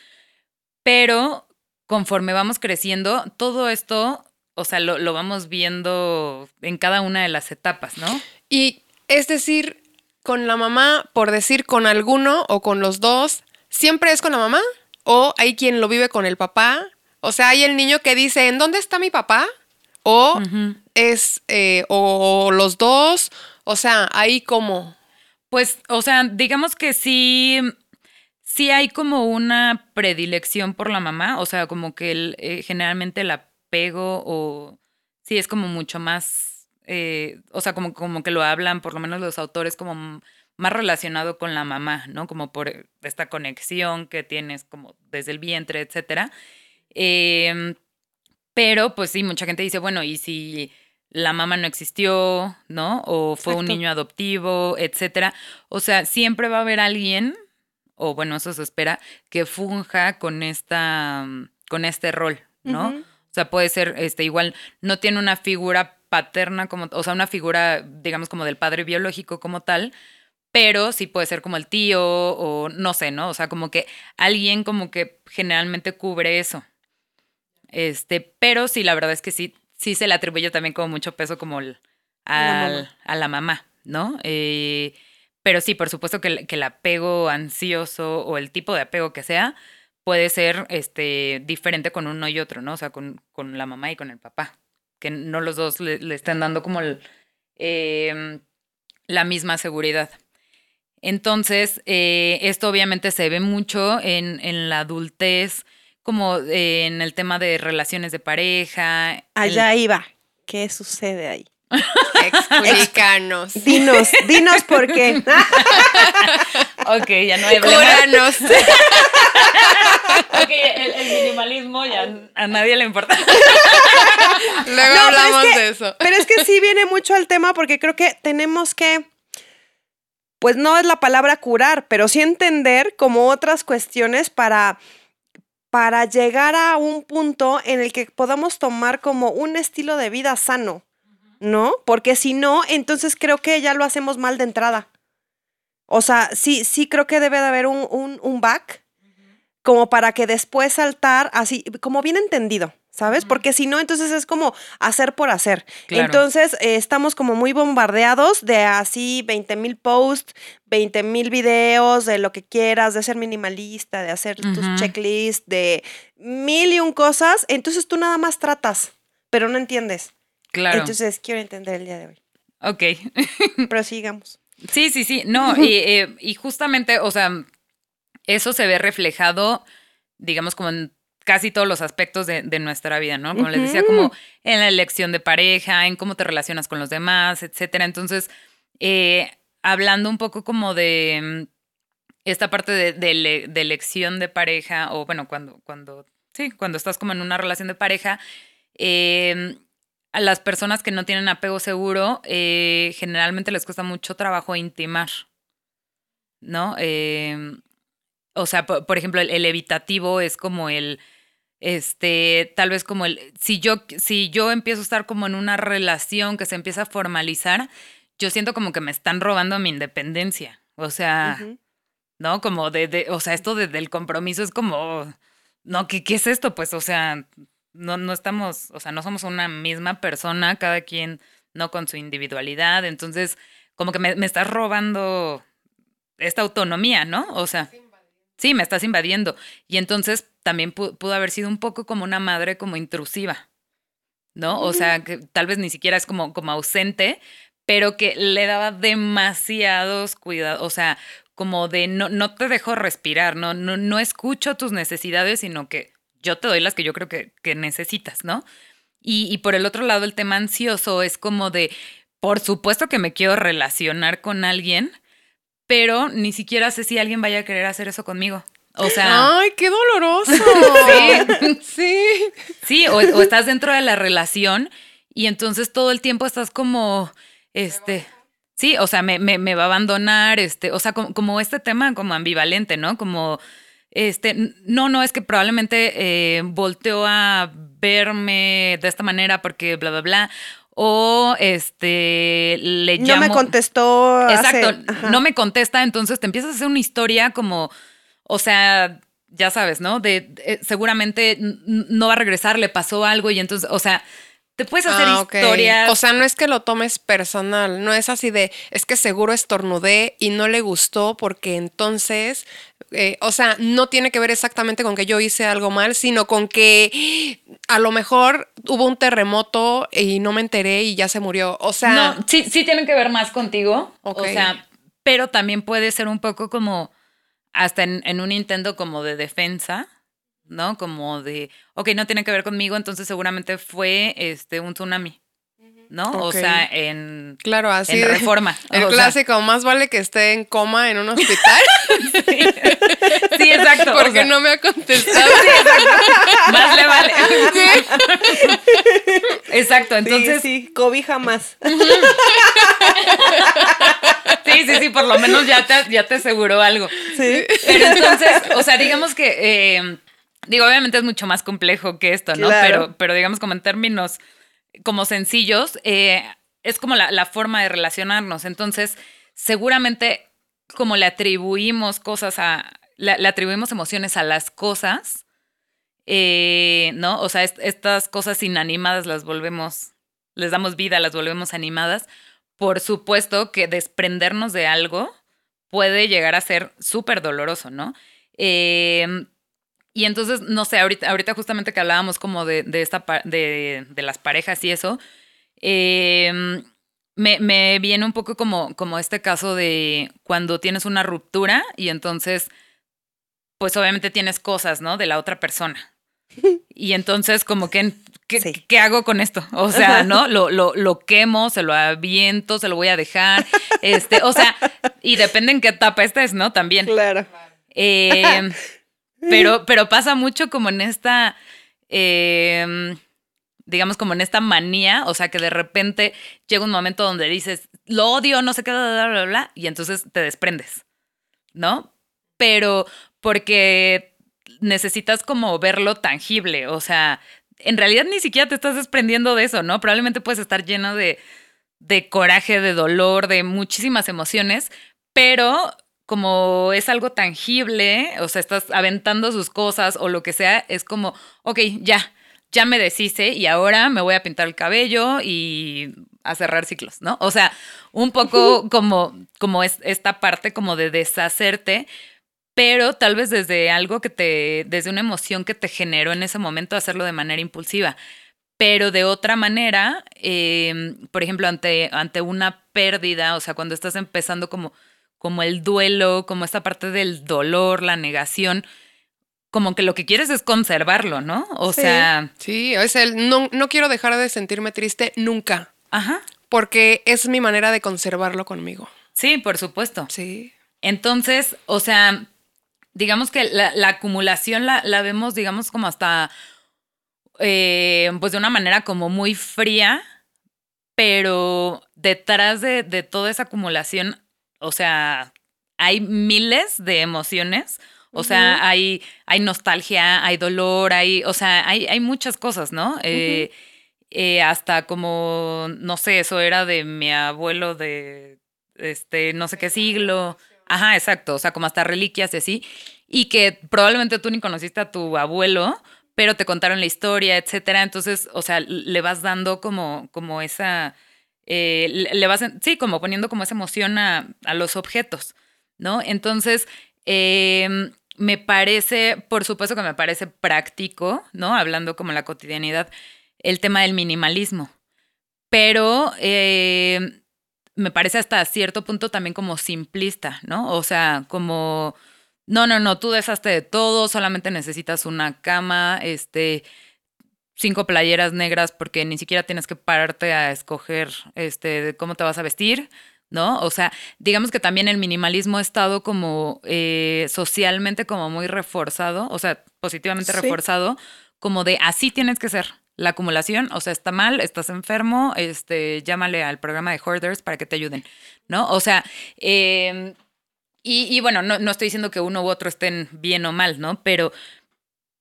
pero conforme vamos creciendo, todo esto, o sea, lo, lo vamos viendo en cada una de las etapas, ¿no? Y es decir, con la mamá, por decir con alguno o con los dos, ¿siempre es con la mamá? ¿O hay quien lo vive con el papá? O sea, hay el niño que dice, ¿en dónde está mi papá? O es, eh, o los dos, o sea, ahí como... Pues, o sea, digamos que sí, sí hay como una predilección por la mamá, o sea, como que el, eh, generalmente el apego o sí es como mucho más, eh, o sea, como, como que lo hablan, por lo menos los autores, como más relacionado con la mamá, ¿no? Como por esta conexión que tienes como desde el vientre, etcétera. Em, pero, pues sí, mucha gente dice, bueno, ¿y si la mamá no existió, ¿no? O fue un niño adoptivo, etcétera. O sea, siempre va a haber alguien, o bueno, eso se espera, que funja con esta, con este rol, ¿no? Sea, puede ser, este, igual, no tiene una figura paterna como, o sea, una figura, digamos, como del padre biológico como tal, pero sí puede ser como el tío o no sé, ¿no? O sea, como que alguien como que generalmente cubre eso. Este, pero sí, la verdad es que sí, sí se le atribuye también como mucho peso como el- al- a la mamá, ¿no? Eh, pero sí, por supuesto que el, que el apego ansioso o el tipo de apego que sea puede ser este, diferente con uno y otro, ¿no? O sea, con, con la mamá y con el papá. Que no los dos le, le estén dando como el, em, la misma seguridad. Entonces, eh, esto obviamente se ve mucho en, en la adultez, como eh, en el tema de relaciones de pareja. Allá iba. ¿Qué sucede ahí? Explicanos. Dinos, dinos por qué. (laughs) Ok, ya no hay problema. Cúranos. (laughs) Ok, el, el minimalismo ya a nadie le importa. (laughs) Luego No, pero es hablamos que- de eso. Pero es que sí viene mucho al tema porque creo que tenemos que, pues no es la palabra curar, pero sí entender como otras cuestiones para, para llegar a un punto en el que podamos tomar como un estilo de vida sano, ¿no? Porque si no, entonces creo que ya lo hacemos mal de entrada. O sea, sí, sí creo que debe de haber un, un, un back como para que después saltar así, como bien entendido, ¿sabes? Porque si no, entonces es como hacer por hacer. Claro. Entonces eh, estamos como muy bombardeados de así 20 mil posts, 20 mil videos, de lo que quieras, de ser minimalista, de hacer tus checklists, de mil y un cosas. Entonces tú nada más tratas, pero no entiendes. Claro. Entonces quiero entender el día de hoy. ok. (laughs) Pero sigamos. Sí, sí, sí. No, (laughs) y, eh, y justamente, o sea, eso se ve reflejado, digamos, como en casi todos los aspectos de, de nuestra vida, ¿no? Como les decía, como en la elección de pareja, en cómo te relacionas con los demás, etcétera. Entonces, eh, hablando un poco como de mm, esta parte de, de de elección de pareja, o bueno, cuando, cuando, sí, cuando estás como en una relación de pareja, eh, a las personas que no tienen apego seguro, eh, generalmente les cuesta mucho trabajo intimar, ¿no? Eh, o sea, por, por ejemplo, el, el evitativo es como el, este, tal vez como el, si yo, si yo empiezo a estar como en una relación que se empieza a formalizar, yo siento como que me están robando mi independencia. O sea. ¿no? Como de, de o sea, esto de- del compromiso es como, no, ¿qué, ¿qué es esto? Pues, o sea, no, no estamos, o sea, no somos una misma persona, cada quien, no con su individualidad, entonces, como que me, me estás robando esta autonomía, ¿no? O sea, sí, me estás invadiendo. Y entonces también pu- pudo haber sido un poco como una madre como intrusiva, ¿no? O sea, que tal vez ni siquiera es como, como ausente, pero que le daba demasiados cuidados, o sea, como de no, no te dejo respirar, no, no, no escucho tus necesidades, sino que yo te doy las que yo creo que, que necesitas, ¿no? Y, y por el otro lado, el tema ansioso es como de, por supuesto que me quiero relacionar con alguien, pero ni siquiera sé si alguien vaya a querer hacer eso conmigo. O sea, Ay, qué doloroso. Sí. (laughs) sí. Sí, o, o estás dentro de la relación y entonces todo el tiempo estás como, este, sí, o sea, me, me, me va a abandonar, este, o sea, como, como este tema como ambivalente, ¿no? Como, este, no, no, es que probablemente eh, volteó a verme de esta manera porque bla, bla, bla. O este, le No llamo. me contestó. Exacto, no me contesta, entonces te empiezas a hacer una historia como, o sea, ya sabes, ¿no? De, de- seguramente n- n- no va a regresar, le pasó algo y entonces, o sea, te puedes hacer Ah, historias. O sea, no es que lo tomes personal, no es así de, es que seguro estornudé y no le gustó porque entonces, eh, o sea, no tiene que ver exactamente con que yo hice algo mal, sino con que a lo mejor hubo un terremoto y no me enteré y ya se murió. O sea, no, sí, sí tienen que ver más contigo. O sea, pero también puede ser un poco como hasta en, en un intento como de defensa, ¿no? Como de, ok, no tiene que ver conmigo, entonces seguramente fue este un tsunami, ¿no? O sea, en, claro, así. en reforma. (laughs) El o sea, clásico, más vale que esté en coma en un hospital (laughs) sí, exacto. o porque sea, no me ha contestado. (laughs) Más le vale. Exacto, entonces sí, sí, cobija más. Sí, sí, sí, por lo menos ya te, ya te aseguró algo. Sí. Pero entonces, o sea, digamos que, eh, digo, obviamente es mucho más complejo que esto, ¿no? Claro. Pero, pero digamos como en términos como sencillos, eh, es como la, la forma de relacionarnos. Entonces, seguramente como le atribuimos cosas a, le, le atribuimos emociones a las cosas, eh, ¿no? O sea, est- estas cosas inanimadas las volvemos, les damos vida, las volvemos animadas. Por supuesto que desprendernos de algo puede llegar a ser súper doloroso, ¿no? Eh, y entonces, no sé, ahorita, ahorita justamente que hablábamos como de, de esta de, de las parejas y eso, eh, me, me viene un poco como, como este caso de cuando tienes una ruptura y entonces, pues obviamente tienes cosas, ¿no? De la otra persona. (laughs) Y entonces, como que, ¿qué, Sí. ¿qué hago con esto? O sea, ¿no? Lo, lo, lo quemo, se lo aviento, se lo voy a dejar. Este, o sea, y depende en qué etapa estés, ¿no? También. Claro. Eh, pero, pero pasa mucho como en esta, eh, digamos, como en esta manía, o sea, que de repente llega un momento donde dices, lo odio, no sé qué, bla, bla, bla, bla, y entonces te desprendes, ¿no? Pero porque necesitas como verlo tangible, o sea, en realidad ni siquiera te estás desprendiendo de eso, ¿no? Probablemente puedes estar lleno de, de coraje, de dolor, de muchísimas emociones, pero como es algo tangible, o sea, estás aventando sus cosas o lo que sea, es como, ok, ya, ya me deshice y ahora me voy a pintar el cabello y a cerrar ciclos, ¿no? O sea, un poco como, como es esta parte como de deshacerte, pero tal vez desde algo que te, desde una emoción que te generó en ese momento, hacerlo de manera impulsiva. Pero de otra manera, eh, por ejemplo, ante, ante una pérdida, o sea, cuando estás empezando como, como el duelo, como esta parte del dolor, la negación, como que lo que quieres es conservarlo, ¿no? O Sí. sea, Sí, es el no, no quiero dejar de sentirme triste nunca, ajá, porque es mi manera de conservarlo conmigo. sí, por supuesto. Sí. Entonces, o sea, digamos que la, la acumulación la, la vemos, digamos, como hasta, eh, pues de una manera como muy fría, pero detrás de, de toda esa acumulación, o sea, hay miles de emociones. O sea, hay, hay nostalgia, hay dolor, hay, o sea, hay, hay muchas cosas, ¿no? Eh, eh, hasta como, no sé, eso era de mi abuelo de, este, no sé qué siglo. Ajá, exacto, o sea, como hasta reliquias y así. Y que probablemente tú ni conociste a tu abuelo, pero te contaron la historia, etcétera. Entonces, o sea, le vas dando como, como esa, eh, le vas, sí, como poniendo como esa emoción a, a los objetos, ¿no? Entonces, eh, me parece, por supuesto que me parece práctico, ¿no? Hablando como la cotidianidad, el tema del minimalismo. Pero eh, me parece hasta cierto punto también como simplista, ¿no? O sea, como, no, no, no, tú deshazte de todo, solamente necesitas una cama, este, cinco playeras negras porque ni siquiera tienes que pararte a escoger, este, de cómo te vas a vestir, ¿no? O sea, digamos que también el minimalismo ha estado como eh, socialmente como muy reforzado, o sea, positivamente Sí. reforzado, como de así tienes que ser. La acumulación, o sea, está mal, estás enfermo, este, llámale al programa de Hoarders para que te ayuden, ¿no? O sea, eh, y, y bueno, no, no estoy diciendo que uno u otro estén bien o mal, ¿no? Pero,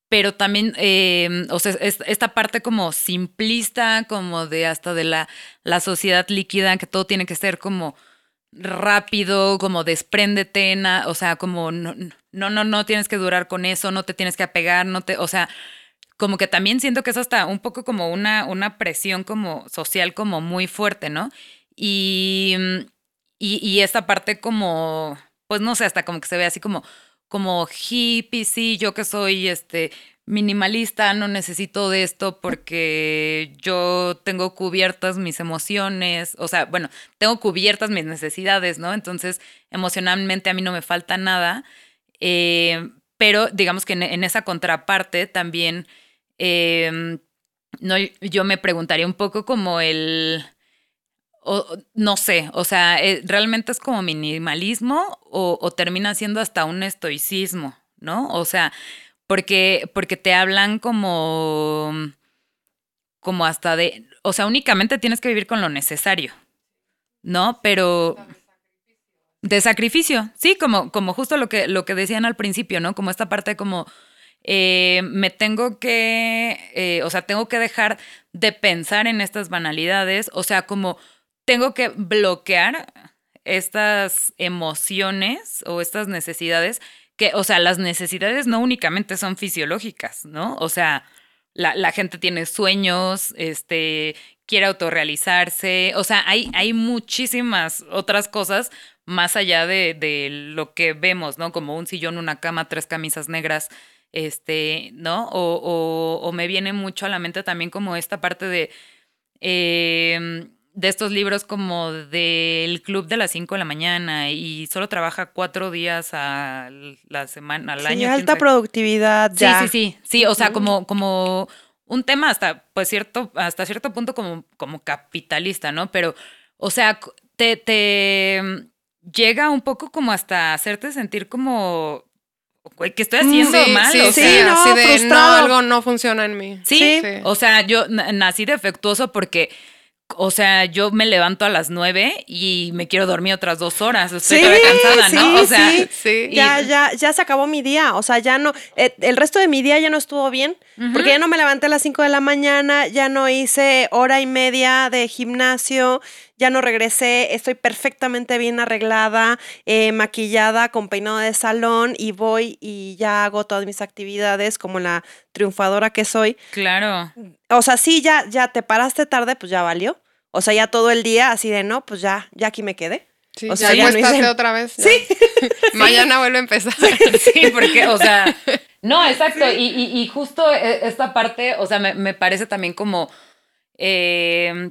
pero también, eh, o sea, es- esta parte como simplista, como de hasta de la, la sociedad líquida, que todo tiene que ser como rápido, como despréndete, na- o sea, como no, no, no, no tienes que durar con eso, no te tienes que apegar, no te, o sea, como que también siento que es hasta un poco como una, una presión como social como muy fuerte, ¿no? Y, y esta parte como, pues no sé, hasta como que se ve así como, como hippie, sí, yo que soy este minimalista, no necesito de esto porque yo tengo cubiertas mis emociones, o sea, bueno, tengo cubiertas mis necesidades, ¿no? Entonces, emocionalmente a mí no me falta nada, eh, pero digamos que en, esa contraparte también, eh, no, yo me preguntaría un poco como el, no sé, o sea, eh, ¿realmente es como minimalismo o, o termina siendo hasta un estoicismo, ¿no? O sea, porque, porque te hablan como, como hasta de, o sea, únicamente tienes que vivir con lo necesario, ¿no? Pero... De sacrificio, sí, como, como justo lo que, lo que decían al principio, ¿no? Como esta parte como eh, me tengo que, eh, o sea, tengo que dejar de pensar en estas banalidades, o sea, como tengo que bloquear estas emociones o estas necesidades que, o sea, las necesidades no únicamente son fisiológicas, ¿no? O sea, la, la gente tiene sueños, este, quiere autorrealizarse, o sea, hay, hay muchísimas otras cosas más allá de, de lo que vemos, ¿no? Como un sillón, una cama, tres camisas negras, este, ¿no? O, o- o me viene mucho a la mente también como esta parte de, eh, de estos libros como del club de las 5 de la mañana y solo trabaja cuatro días a la semana, al Sí, año. alta sabe. productividad. Sí, ya. sí, sí, sí, o sea, como, como un tema hasta, pues cierto, hasta cierto punto como, como capitalista, ¿no? Pero, o sea, te, te mm, llega un poco como hasta hacerte sentir como, ¿qué estoy haciendo Sí, mal? sí, o sí, sea, así de, no, frustrado. algo no funciona en mí. Sí, o sea, yo na- nací defectuoso porque, o sea, yo me levanto a las nueve y me quiero dormir otras dos horas. Estoy Sí, cansada, ¿no? sí, O sea, sí. Ya, ya, ya se acabó mi día. O sea, ya no. eh, el resto de mi día ya no estuvo bien. Porque ya no me levanté a las 5 de la mañana, ya no hice hora y media de gimnasio, ya no regresé. Estoy perfectamente bien arreglada, eh, maquillada, con peinado de salón y voy y ya hago todas mis actividades como la triunfadora que soy. Claro. O sea, sí, ya, ya te paraste tarde, pues ya valió. O sea, ya todo el día así de no, pues ya, ya aquí me quedé. Sí, o ya sea, ya no acuéstate hice- otra vez. ya. Sí. (laughs) Mañana vuelve a empezar. (laughs) Sí, porque, o sea, (laughs) no, exacto. Y, y- y justo eh, esta parte, o sea, me, me parece también como. eh,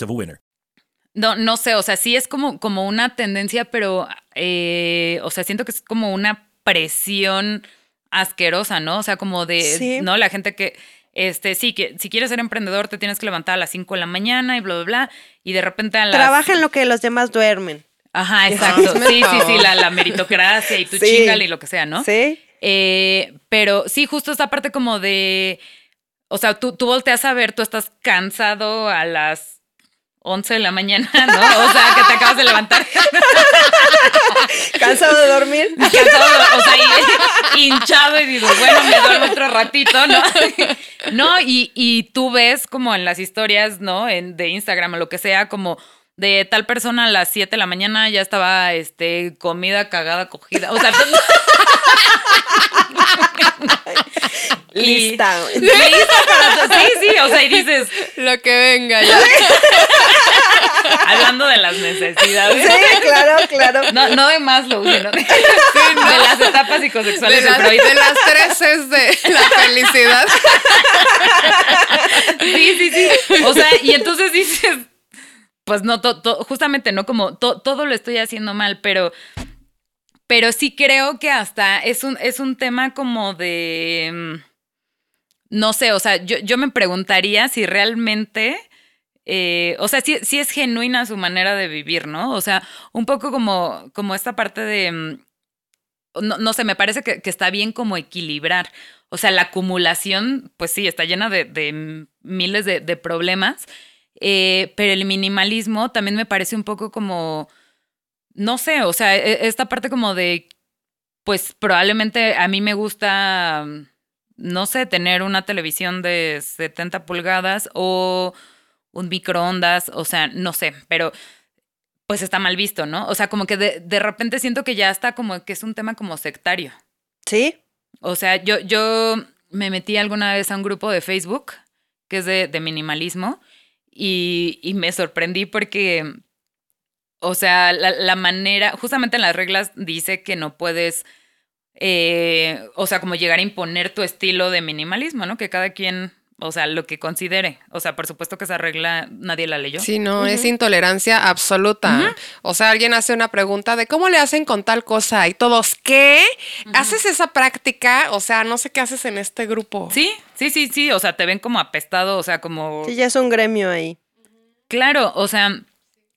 of a winner. no, no sé, o sea, sí es como, como una tendencia, pero, eh, o sea, siento que es como una presión asquerosa, ¿no? O sea, como de, Sí. ¿no? La gente que, este, sí, que si quieres ser emprendedor te tienes que levantar a las 5 de la mañana y bla, bla, bla, y de repente a las... Trabaja en lo que los demás duermen. Ajá, exacto. (laughs) Sí, sí, sí, la, la meritocracia y tu Sí. chingale y lo que sea, ¿no? Sí. Eh, pero sí, justo esta parte como de, o sea, tú, tú volteas a ver, tú estás cansado a las 11 de la mañana, ¿no? O sea, que te acabas de levantar. (laughs) Cansado de dormir. (laughs) Cansado, o sea, y- (laughs) hinchado y digo, bueno, me duermo otro ratito, ¿no? No, y, y tú ves como en las historias, ¿no? En, de Instagram o lo que sea, como de tal persona a las 7 de la mañana ya estaba este comida cagada cogida. O sea, (laughs) Lista. Lista para todo. Sí, sí, o sea, y dices, Lo que venga ya. (laughs) hablando de las necesidades. Sí, claro, claro. No, no de más lo sino (laughs) de, de las etapas psicosexuales de, de las tres es de la felicidad. Sí, sí, sí. O sea, y entonces dices, pues no, to- justamente, ¿no? Como to- todo lo estoy haciendo mal, pero, pero sí creo que hasta es un, es un tema como de, mm, no sé, o sea, yo, yo me preguntaría si realmente... eh, o sea, sí, sí es genuina su manera de vivir, ¿no? O sea, un poco como, como esta parte de, mm, no, no sé, me parece que, está bien como equilibrar. O sea, la acumulación, pues sí, está llena de, miles de problemas, eh, pero el minimalismo también me parece un poco como, no sé, o sea, e- esta parte como de, pues probablemente a mí me gusta, mm, no sé, tener una televisión de 70 pulgadas o un microondas, o sea, no sé, pero pues está mal visto, ¿no? O sea, como que de, de repente siento que ya está como que es un tema como sectario. Sí. O sea, yo, yo me metí alguna vez a un grupo de Facebook que es de, de minimalismo y, y me sorprendí porque, o sea, la, la manera, justamente en las reglas dice que no puedes, eh, o sea, como llegar a imponer tu estilo de minimalismo, ¿no? Que cada quien, o sea, lo que considere. O sea, por supuesto que esa regla nadie la leyó. Sí, no, es intolerancia absoluta. O sea, alguien hace una pregunta de cómo le hacen con tal cosa y todos, ¿qué? ¿Haces esa práctica? O sea, no sé qué haces en este grupo. Sí, sí, sí, sí, o sea, te ven como apestado, o sea, como... Sí, ya es un gremio ahí. Claro, o sea,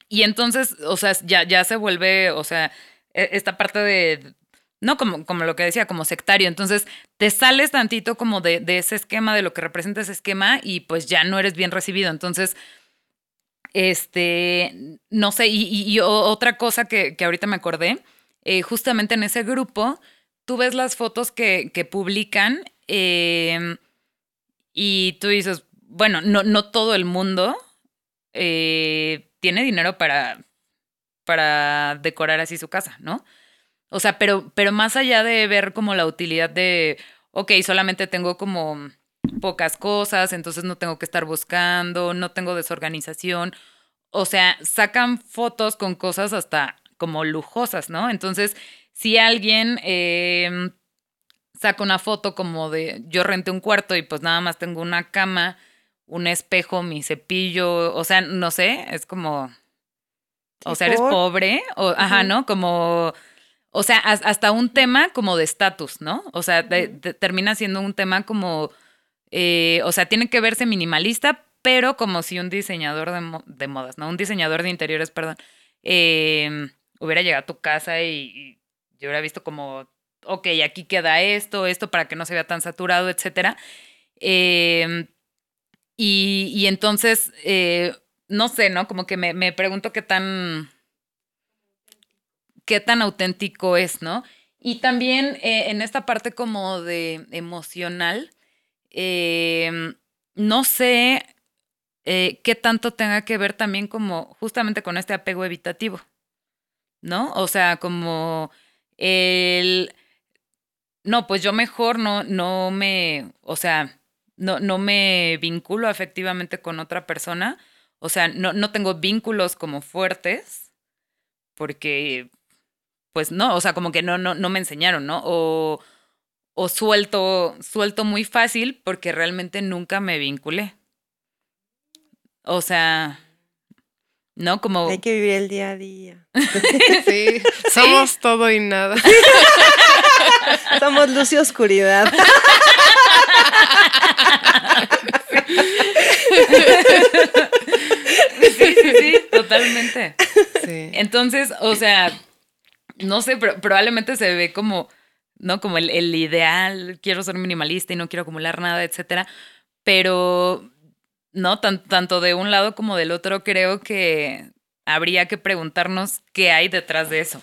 y entonces, o sea, ya, ya se vuelve, o sea, e- esta parte de, no como, como lo que decía, como sectario, entonces te sales tantito como de, de ese esquema, de lo que representa ese esquema, y pues ya no eres bien recibido. Entonces, este, no sé, y, y- otra cosa que, que ahorita me acordé, eh, justamente en ese grupo, tú ves las fotos que, que publican eh, y tú dices, bueno, no, no todo el mundo eh, tiene dinero para, para decorar así su casa, ¿no? O sea, pero, pero más allá de ver como la utilidad de, ok, solamente tengo como pocas cosas, entonces no tengo que estar buscando, no tengo desorganización. O sea, sacan fotos con cosas hasta como lujosas, ¿no? Entonces, si alguien eh, saca una foto como de yo renté un cuarto y pues nada más tengo una cama, un espejo, mi cepillo, o sea, no sé, es como, o sea, eres pobre, o, ajá. ¿no? Como, o sea, has- hasta un tema como de estatus, ¿no? O sea, de- de- termina siendo un tema como, eh, o sea, tiene que verse minimalista, pero como si un diseñador de, mo- de modas, ¿no? Un diseñador de interiores, perdón, eh, hubiera llegado a tu casa y, y yo hubiera visto como, ok, aquí queda esto, esto para que no se vea tan saturado, etcétera. Eh, y, y entonces, eh, no sé, ¿no? Como que me, me pregunto qué tan, qué tan auténtico es, ¿no? Y también eh, en esta parte como de emocional, eh, no sé eh, qué tanto tenga que ver también como justamente con este apego evitativo, ¿no? O sea, como el, no, pues yo mejor no, no me, o sea, no, no me vinculo afectivamente con otra persona, o sea, no, no tengo vínculos como fuertes, porque, pues no, o sea, como que no, no, no me enseñaron, ¿no? O, o suelto, suelto muy fácil porque realmente nunca me vinculé. O sea, ¿no? Como... Hay que vivir el día a día. (laughs) Sí, somos todo y nada. (laughs) Somos luz y oscuridad. Sí, sí, sí, totalmente. Sí. Entonces, o sea, no sé, pero probablemente se ve como, ¿no? Como el, el ideal, quiero ser minimalista y no quiero acumular nada, etcétera. Pero, no, Tan- tanto de un lado como del otro, creo que habría que preguntarnos qué hay detrás de eso.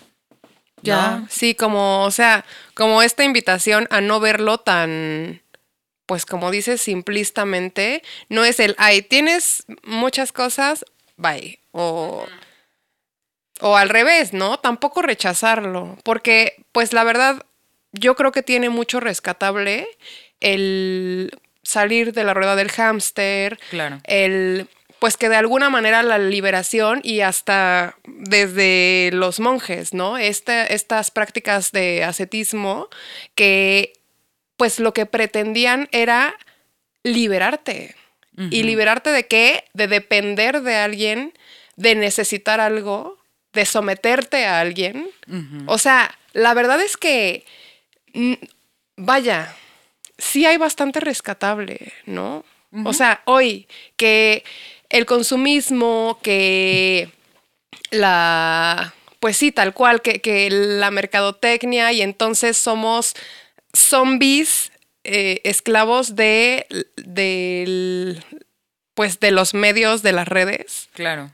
Ya, ¿no? sí, como, o sea, como esta invitación a no verlo tan, pues como dices, simplistamente, no es el, ay, tienes muchas cosas, bye. O, o al revés, ¿no? Tampoco rechazarlo, porque pues la verdad yo creo que tiene mucho rescatable el salir de la rueda del hámster, Claro. el pues que de alguna manera la liberación y hasta desde los monjes, ¿no? Este- estas prácticas de ascetismo que pues lo que pretendían era liberarte. ¿Y liberarte de qué? De depender de alguien, de necesitar algo, de someterte a alguien. O sea, la verdad es que, vaya, sí hay bastante rescatable, ¿no? O sea, hoy que el consumismo, que la, pues sí, tal cual, que, que la mercadotecnia y entonces somos zombies eh, esclavos de, del, pues de los medios de las redes Claro.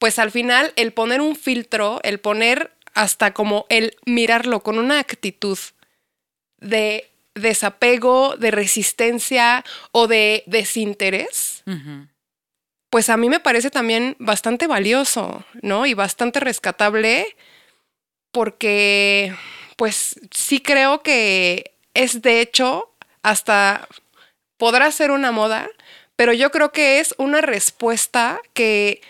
Pues al final el poner un filtro, el poner hasta como el mirarlo con una actitud de desapego, de resistencia o de desinterés, pues a mí me parece también bastante valioso, ¿no? Y bastante rescatable porque pues sí creo que es de hecho hasta podrá ser una moda, pero yo creo que es una respuesta que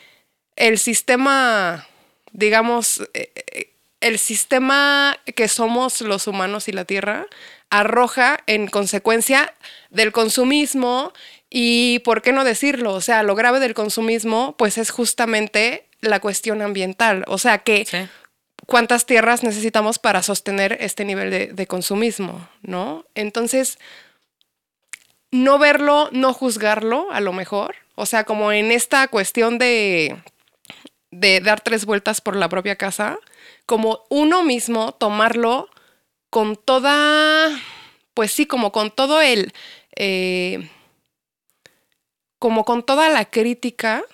el sistema, digamos, eh, eh, el sistema que somos los humanos y la Tierra arroja en consecuencia del consumismo y, ¿por qué no decirlo? O sea, lo grave del consumismo, pues es justamente la cuestión ambiental. O sea, que cuántas tierras necesitamos para sostener este nivel de, de consumismo, ¿no? Entonces, no verlo, no juzgarlo, a lo mejor. O sea, como en esta cuestión de, de dar tres vueltas por la propia casa, como uno mismo tomarlo con toda, pues sí, como con todo el, eh, como con toda la crítica,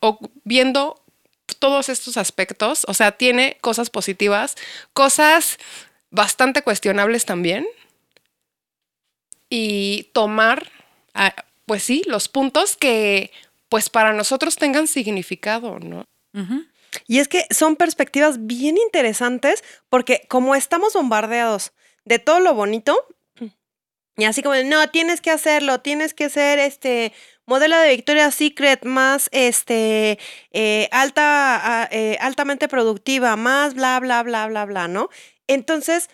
o viendo todos estos aspectos, o sea, tiene cosas positivas, cosas bastante cuestionables también, y tomar, ah, pues sí, los puntos que pues para nosotros tengan significado, ¿no? Y es que son perspectivas bien interesantes porque como estamos bombardeados de todo lo bonito, y así como, de, no, tienes que hacerlo, tienes que ser este modelo de Victoria's Secret más este eh, alta, eh, altamente productiva, más bla, bla, bla, bla, bla, ¿no? Entonces,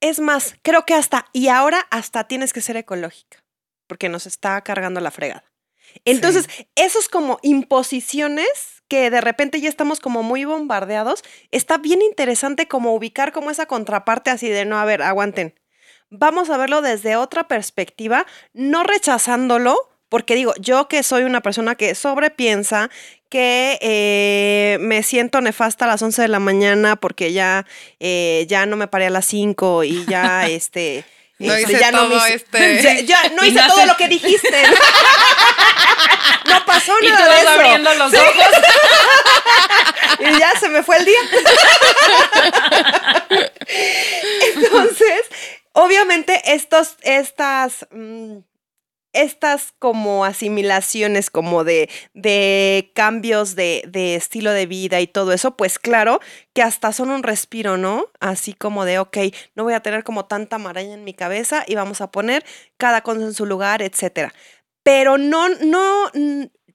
es más, creo que hasta, y ahora hasta tienes que ser ecológica, porque nos está cargando la fregada. Entonces, esos como imposiciones que de repente ya estamos como muy bombardeados, está bien interesante como ubicar como esa contraparte así de, no, a ver, aguanten. Vamos a verlo desde otra perspectiva, no rechazándolo, porque digo, yo que soy una persona que sobrepiensa, que eh, me siento nefasta a las 11 de la mañana porque ya, eh, ya no me paré a las 5 y ya, (laughs) este... No este, hice ya no todo hice- este- (laughs) ya, ya no hice no todo hace- lo que dijiste. (laughs) no pasó Y tú nada de vas eso. abriendo los Sí. ojos. (laughs) y ya se me fue el día. Entonces, obviamente, estos, estas, mm, estas como asimilaciones, como de, de cambios de, de estilo de vida y todo eso, pues claro que hasta son un respiro, ¿no? Así como de, ok, no voy a tener como tanta maraña en mi cabeza y vamos a poner cada cosa en su lugar, etcétera. Pero no, no,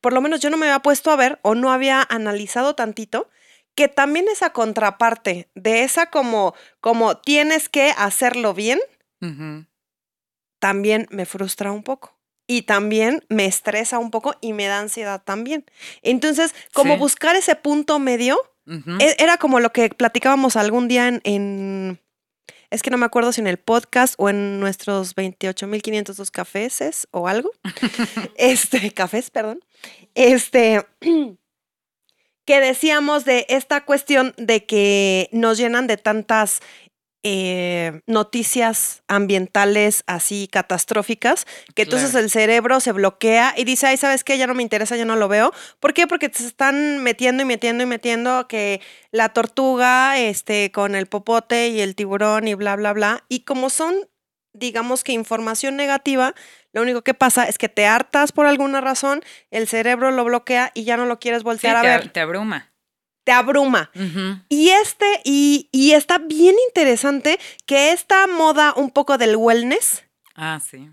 por lo menos yo no me había puesto a ver o no había analizado tantito que también esa contraparte de esa como, como tienes que hacerlo bien, también me frustra un poco. Y también me estresa un poco y me da ansiedad también. Entonces, como Sí. buscar ese punto medio, e- era como lo que platicábamos algún día en, en- es que no me acuerdo si en el podcast o en nuestros 28.502 cafés o algo. (laughs) este, cafés, perdón. Este, (clears throat) que decíamos de esta cuestión de que nos llenan de tantas eh, noticias ambientales así catastróficas, que entonces Claro. el cerebro se bloquea y dice, ay, ¿sabes qué? Ya no me interesa, ya no lo veo. ¿Por qué? Porque te están metiendo y metiendo y metiendo que la tortuga este, con el popote y el tiburón y bla, bla, bla. Y como son digamos que información negativa, lo único que pasa es que te hartas por alguna razón, el cerebro lo bloquea y ya no lo quieres Sí, voltear a te, ver. te abruma. Te abruma. Y este, y, y está bien interesante que esta moda un poco del wellness, Ah, sí.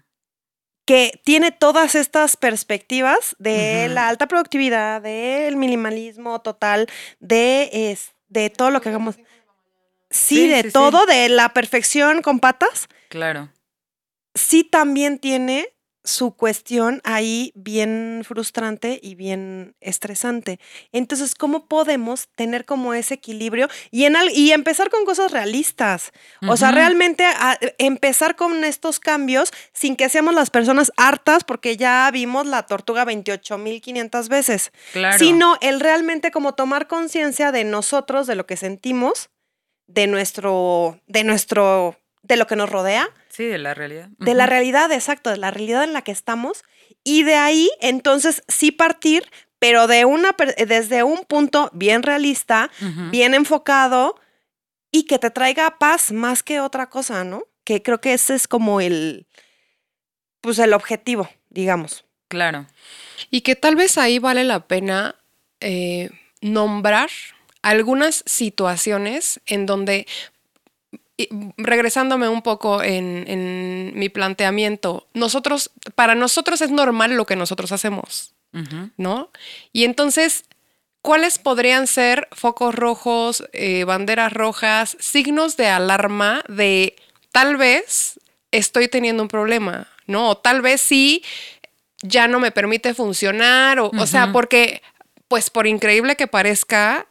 que tiene todas estas perspectivas de la alta productividad, del minimalismo total, de, es- de todo lo que hagamos. Sí, Sí, de sí, sí. todo, de la perfección con patas. Claro. Sí también tiene su cuestión ahí bien frustrante y bien estresante. Entonces, ¿cómo podemos tener como ese equilibrio y, en al- y empezar con cosas realistas? O sea, realmente a- empezar con estos cambios sin que seamos las personas hartas porque ya vimos la tortuga 28.500 veces. Claro. Sino el realmente como tomar conciencia de nosotros, de lo que sentimos, de nuestro, de nuestro, de lo que nos rodea Sí, de la realidad. de la realidad, exacto, de la realidad en la que estamos. Y de ahí, entonces, sí partir, pero de una, per- desde un punto bien realista, bien enfocado y que te traiga paz más que otra cosa, ¿no? Que creo que ese es como el, pues el objetivo, digamos. Claro. Y que tal vez ahí vale la pena eh, nombrar algunas situaciones en donde, y, regresándome un poco en, en mi planteamiento, nosotros, para nosotros es normal lo que nosotros hacemos. ¿no? Y entonces, ¿cuáles podrían ser focos rojos, eh, banderas rojas, signos de alarma de tal vez estoy teniendo un problema, ¿no? O tal vez sí ya no me permite funcionar, o, o sea, porque, pues por increíble que parezca,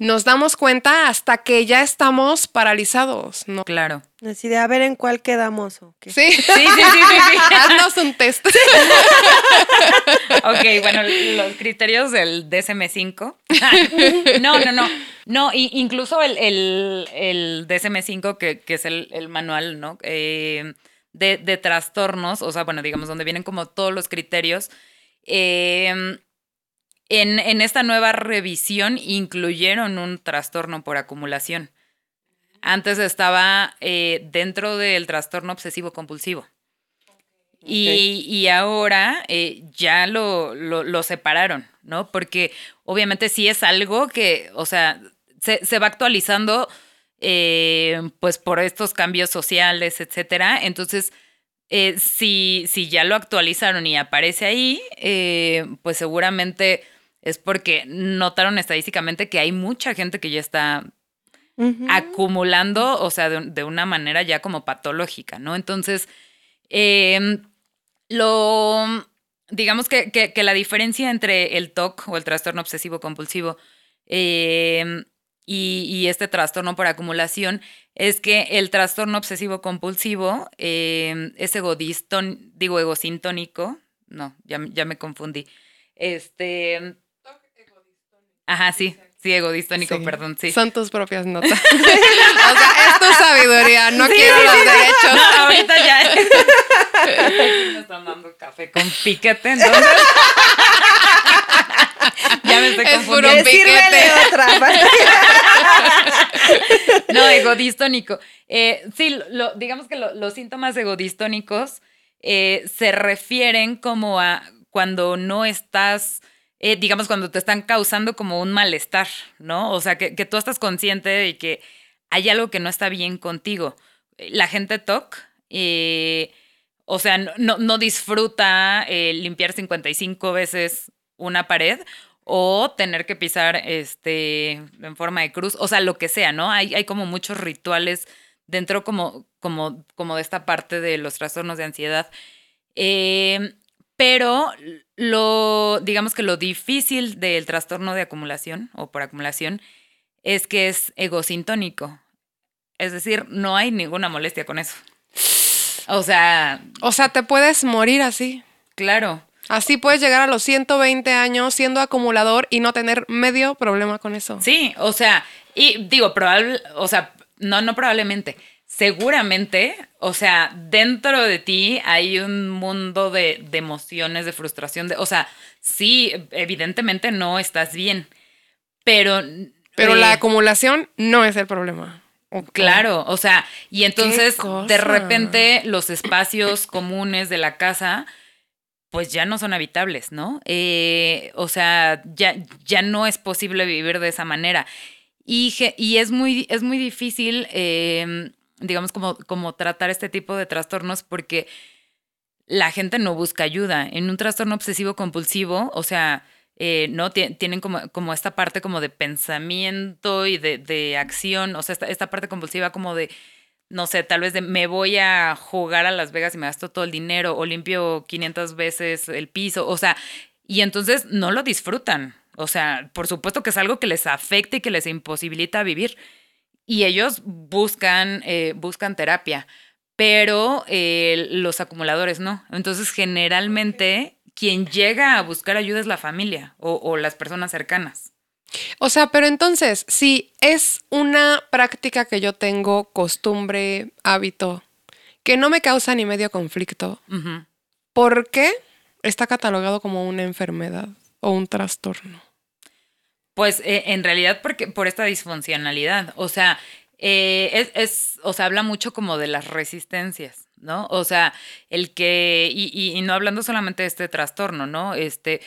nos damos cuenta hasta que ya estamos paralizados, ¿no? Claro. Así de a ver en cuál quedamos. ¿o qué? Sí, Sí, sí, sí, sí, sí. (laughs) haznos un test. Ok, bueno, los criterios del DSM-5. (laughs) no, no, no. No, incluso el, el, el DSM-5, que, que es el, el manual, ¿no? Eh, de, de trastornos, o sea, bueno, digamos, donde vienen como todos los criterios. eh, en, en esta nueva revisión incluyeron un trastorno por acumulación. Antes estaba eh, dentro del trastorno obsesivo compulsivo. Y, y ahora eh, ya lo, lo, lo separaron, ¿no? Porque obviamente sí es algo que, o sea, se, se va actualizando eh, pues por estos cambios sociales, etcétera. Entonces, si, si ya lo actualizaron y aparece ahí, pues seguramente es porque notaron estadísticamente que hay mucha gente que ya está acumulando, o sea, de, de una manera ya como patológica, ¿no? Entonces, eh, lo, digamos que, que- que la diferencia entre el TOC o el trastorno obsesivo compulsivo eh, y, y este trastorno por acumulación es que el trastorno obsesivo compulsivo eh, es egodistón, digo egosintónico, no, ya, ya me confundí. Este, ajá, sí, sí, egodistónico, Sí. perdón, sí. Son tus propias notas. (laughs) (laughs) o sea, es tu sabiduría, no Sí, quiero sí, los derechos. No, ahorita ya. (laughs) Están dando café con piquete, entonces. ya me estoy Es puro confundiendo. piquete. Sírvele otra. No, egodistónico. Eh, sí, lo- digamos que lo- los síntomas egodistónicos eh, se refieren como a cuando no estás, eh, digamos, cuando te están causando como un malestar, ¿no? O sea, que, que tú estás consciente de que hay algo que no está bien contigo. La gente TOC, eh, o sea, no, no- disfruta eh, limpiar 55 veces una pared o tener que pisar este, en forma de cruz, o sea, lo que sea, ¿no? Hay, hay como muchos rituales dentro como, como, como de esta parte de los trastornos de ansiedad. Eh, pero lo, digamos que lo difícil del trastorno de acumulación o por acumulación es que es egosintónico. Es decir, no hay ninguna molestia con eso. O sea, O sea, te puedes morir así. claro. Así puedes llegar a los 120 años siendo acumulador y no tener medio problema con eso. Sí, o sea, y digo, probable, o sea, no, no probablemente, seguramente, o sea, dentro de ti hay un mundo de, de emociones, de frustración, de, o sea, sí, evidentemente no estás bien, pero... Pero eh, la acumulación no es el problema. Claro, o sea, y entonces de repente los espacios comunes de la casa pues ya no son habitables, ¿no? Eh, o sea, ya, ya no es posible vivir de esa manera. Y, y es, muy, es muy difícil, eh, digamos, como, como tratar este tipo de trastornos porque la gente no busca ayuda. En un trastorno obsesivo compulsivo, o sea, eh, no Tie- tienen como, como esta parte como de pensamiento y de, de acción, o sea, esta, esta parte compulsiva como de, no sé, tal vez de me voy a jugar a Las Vegas y me gasto todo el dinero o limpio 500 veces el piso, o sea, y entonces no lo disfrutan. O sea, por supuesto que es algo que les afecta y que les imposibilita vivir. Y ellos buscan, eh, buscan terapia, pero eh, los acumuladores no. Entonces, generalmente, quien llega a buscar ayuda es la familia o, o las personas cercanas. O sea, pero entonces, si es una práctica que yo tengo, costumbre, hábito, que no me causa ni medio conflicto, Ujú. ¿por qué está catalogado como una enfermedad o un trastorno? Pues eh, en realidad porque, por esta disfuncionalidad. O sea, eh, es, es- o sea, habla mucho como de las resistencias, ¿no? O sea, el que, y, y- y no hablando solamente de este trastorno, ¿no? Este,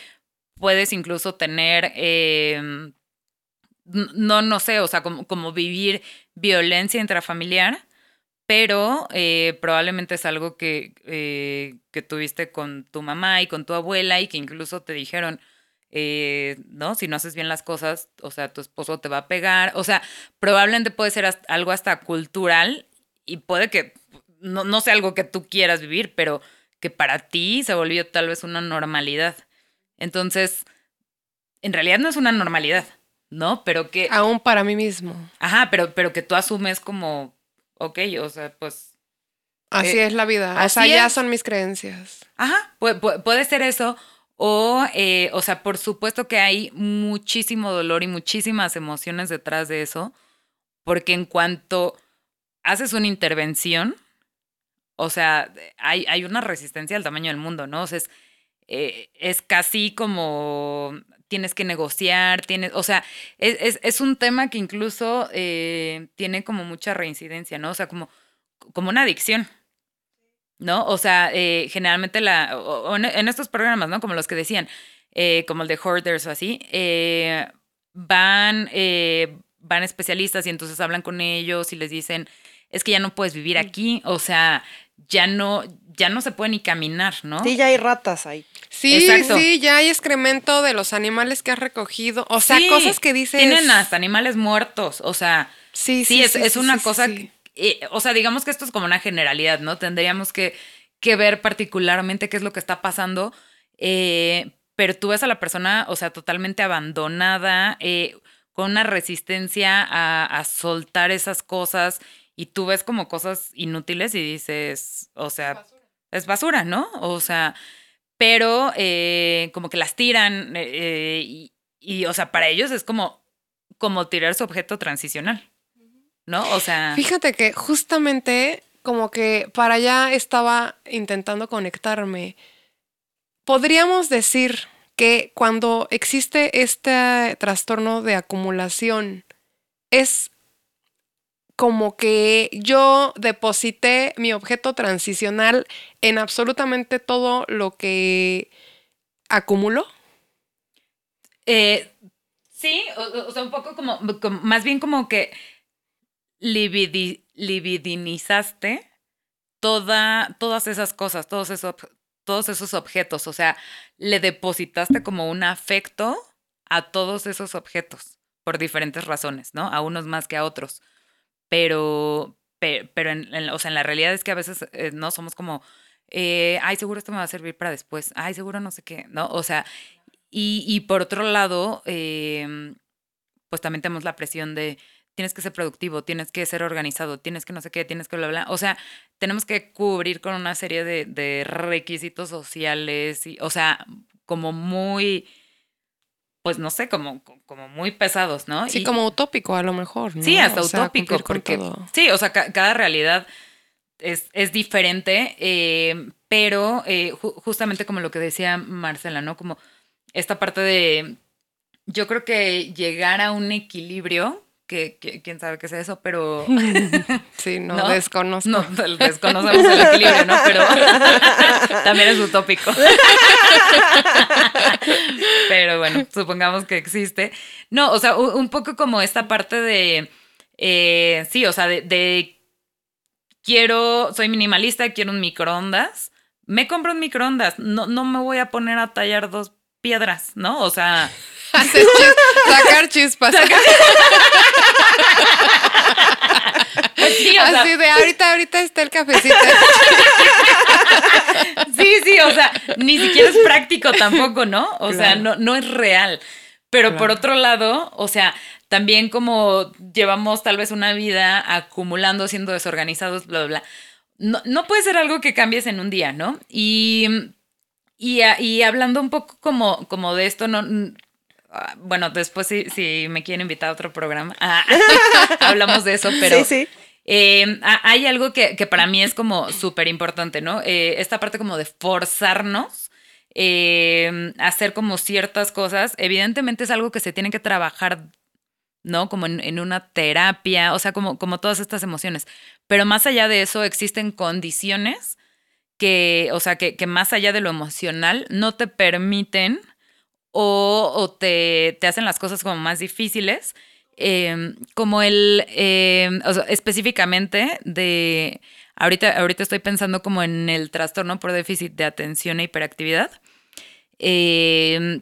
puedes incluso tener, n- no, no sé, o sea, como, como vivir violencia intrafamiliar, pero eh, probablemente es algo que, que tuviste con tu mamá y con tu abuela y que incluso te dijeron, eh, ¿no? Si no haces bien las cosas, o sea, tu esposo te va a pegar, o sea, probablemente puede ser hasta- algo hasta cultural y puede que no, no sea algo que tú quieras vivir, pero que para ti se volvió tal vez una normalidad. Entonces, en realidad no es una normalidad, ¿no? Pero que... Aún para mí mismo. Ajá, pero, pero que tú asumes como, ok, o sea, pues... Así eh, es la vida. O así ya son mis creencias. Ajá, pu- pu- puede, ser eso. O, eh, o sea, por supuesto que hay muchísimo dolor y muchísimas emociones detrás de eso, porque en cuanto haces una intervención, o sea, hay, hay una resistencia al tamaño del mundo, ¿no? O sea, es, eh, es casi como tienes que negociar, tienes, o sea, es, es- es un tema que incluso eh, tiene como mucha reincidencia, ¿no? O sea, como, como una adicción. ¿No? O sea, eh, generalmente la, o- o en, estos programas, ¿no? Como los que decían, eh, como el de Hoarders o así, eh, van, eh, van especialistas y entonces hablan con ellos y les dicen, es que ya no puedes vivir aquí, o sea, ya no, ya no se puede ni caminar, ¿no? Sí, ya hay ratas ahí. Sí, Exacto. sí, ya hay excremento de los animales que has recogido. O sea, Sí, cosas que dices. Tienen hasta animales muertos, o sea, Sí, sí, sí, es, sí, es una cosa, sí. que- eh, o sea, digamos que esto es como una generalidad, ¿no? Tendríamos que, que ver particularmente qué es lo que está pasando, eh, pero tú ves a la persona, o sea, totalmente abandonada, eh, con una resistencia a, a soltar esas cosas y tú ves como cosas inútiles y dices, o sea, es basura, ¿no? O sea, pero eh, como que las tiran eh, y, y, o sea, para ellos es como, como tirar su objeto transicional, ¿no? O sea, Fíjate que justamente como que para allá estaba intentando conectarme. Podríamos decir que cuando existe este trastorno de acumulación, es como que yo deposité mi objeto transicional en absolutamente todo lo que acumulo. eh, sí, o, o sea, un poco como, como- más bien como que libidi- libidinizaste toda, todas esas cosas, todos esos, todos esos objetos, o sea, le depositaste como un afecto a todos esos objetos por diferentes razones, ¿no? A unos más que a otros. Pero, pe- pero, en, o sea, en la realidad es que a veces eh, no somos como, eh, ay, seguro esto me va a servir para después, ay, seguro no sé qué, ¿no? O sea, y, y por otro lado, eh, pues también tenemos la presión de tienes que ser productivo, tienes que ser organizado, tienes que no sé qué, tienes que bla, bla. O sea, tenemos que cubrir con una serie de, de requisitos sociales, y, o sea, como muy, pues no sé, como, como muy pesados, ¿no? Sí, Y- como utópico a lo mejor. ¿no? Sí, hasta O utópico, porque sí, o sea, ca- cada realidad es, es diferente, eh, pero eh, ju- justamente como lo que decía Marcela, ¿no? Como esta parte de, yo creo que llegar a un equilibrio, que, que- quién sabe qué es eso, pero... (laughs) Sí, no, desconozco. No, desconocemos el equilibrio, ¿no? Pero (laughs) también es utópico. (laughs) Pero bueno, supongamos que existe. No, o sea, un poco como esta parte de, eh, sí, o sea, de, de quiero, soy minimalista, quiero un microondas. Me compro un microondas, no, no me voy a poner a tallar dos piedras, ¿no? O sea... (laughs) Hacer chis- sacar chispas. (laughs) Sí, o sea- Así de ahorita, ahorita está el cafecito. (laughs) Sí, sí, o sea, ni siquiera es práctico tampoco, ¿no? O sea, no, no es real. Pero por otro lado, o sea, también como llevamos tal vez una vida acumulando, siendo desorganizados, bla, bla, bla. No, no puede ser algo que cambies en un día, ¿no? Y, y, y hablando un poco como, como de esto, no, bueno, después si, si me quieren invitar a otro programa, ah, (laughs) hablamos de eso, pero... Sí, sí. Eh, ha- hay algo que, que para mí es como súper importante, ¿no? Eh, esta parte como de forzarnos eh, a hacer como ciertas cosas, evidentemente es algo que se tiene que trabajar, ¿no? Como en, en una terapia, o sea, como, como todas estas emociones. Pero más allá de eso, existen condiciones que, o sea, que, que más allá de lo emocional, no te permiten o, te, te hacen las cosas como más difíciles. eh, como el, eh, o sea, específicamente de, ahorita, ahorita estoy pensando como en el trastorno por déficit de atención e hiperactividad. Eh,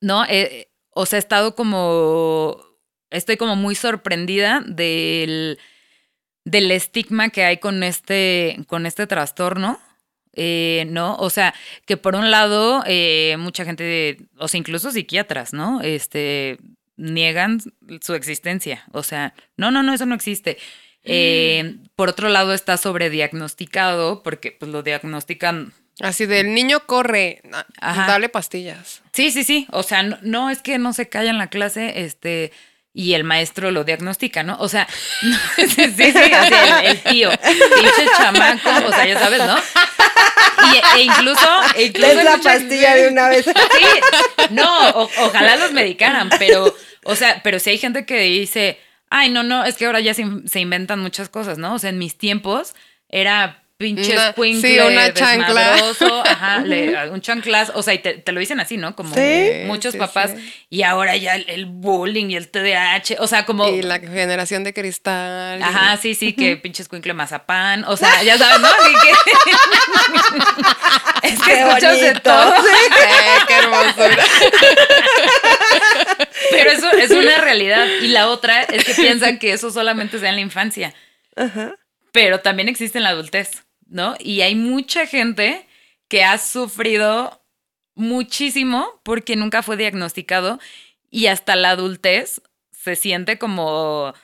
¿No? Eh, o sea, he estado como, estoy como muy sorprendida del, del estigma que hay con este, con este trastorno, eh, ¿no? O sea, que por un lado, eh, mucha gente, o sea, incluso psiquiatras, ¿no? Este, niegan su existencia, o sea, no, no, no, eso no existe. Eh, por otro lado, está sobrediagnosticado porque pues lo diagnostican Así del niño corre, Ajá. dale pastillas. Sí, sí, sí. O sea, no, no es que no se calla en la clase, este, y el maestro lo diagnostica, ¿no? O sea, (laughs) no, sí, sí, sí, así, el, el tío, pinche chamaco, o sea, ya sabes, ¿no? Y, e incluso, e incluso Es la pastilla de una vez. Sí, no, o- ojalá los medicaran, pero, o sea, pero si hay gente que dice, ay, no, no, es que ahora ya se inventan muchas cosas, ¿no? O sea, en mis tiempos era pinche Una- escuincle, sí, una chancla. desmadroso, ajá, le- (laughs) un chanclas, o sea, y te, te lo dicen así, ¿no? Como Sí, muchos sí, papás, sí. y ahora ya el, el bullying y el TDAH, o sea, como... Y la generación de cristal. y- Ajá, sí, sí, que (laughs) pinche escuincle mazapán. O sea, ya sabes, ¿no? Que- que- (laughs) es que Qué escuchas de todo. Eh, qué hermosura. Pero eso es una realidad. Y la otra es que piensan que eso solamente sea en la infancia. Pero también existe en la adultez, ¿no? Y hay mucha gente que ha sufrido muchísimo porque nunca fue diagnosticado y hasta la adultez se siente como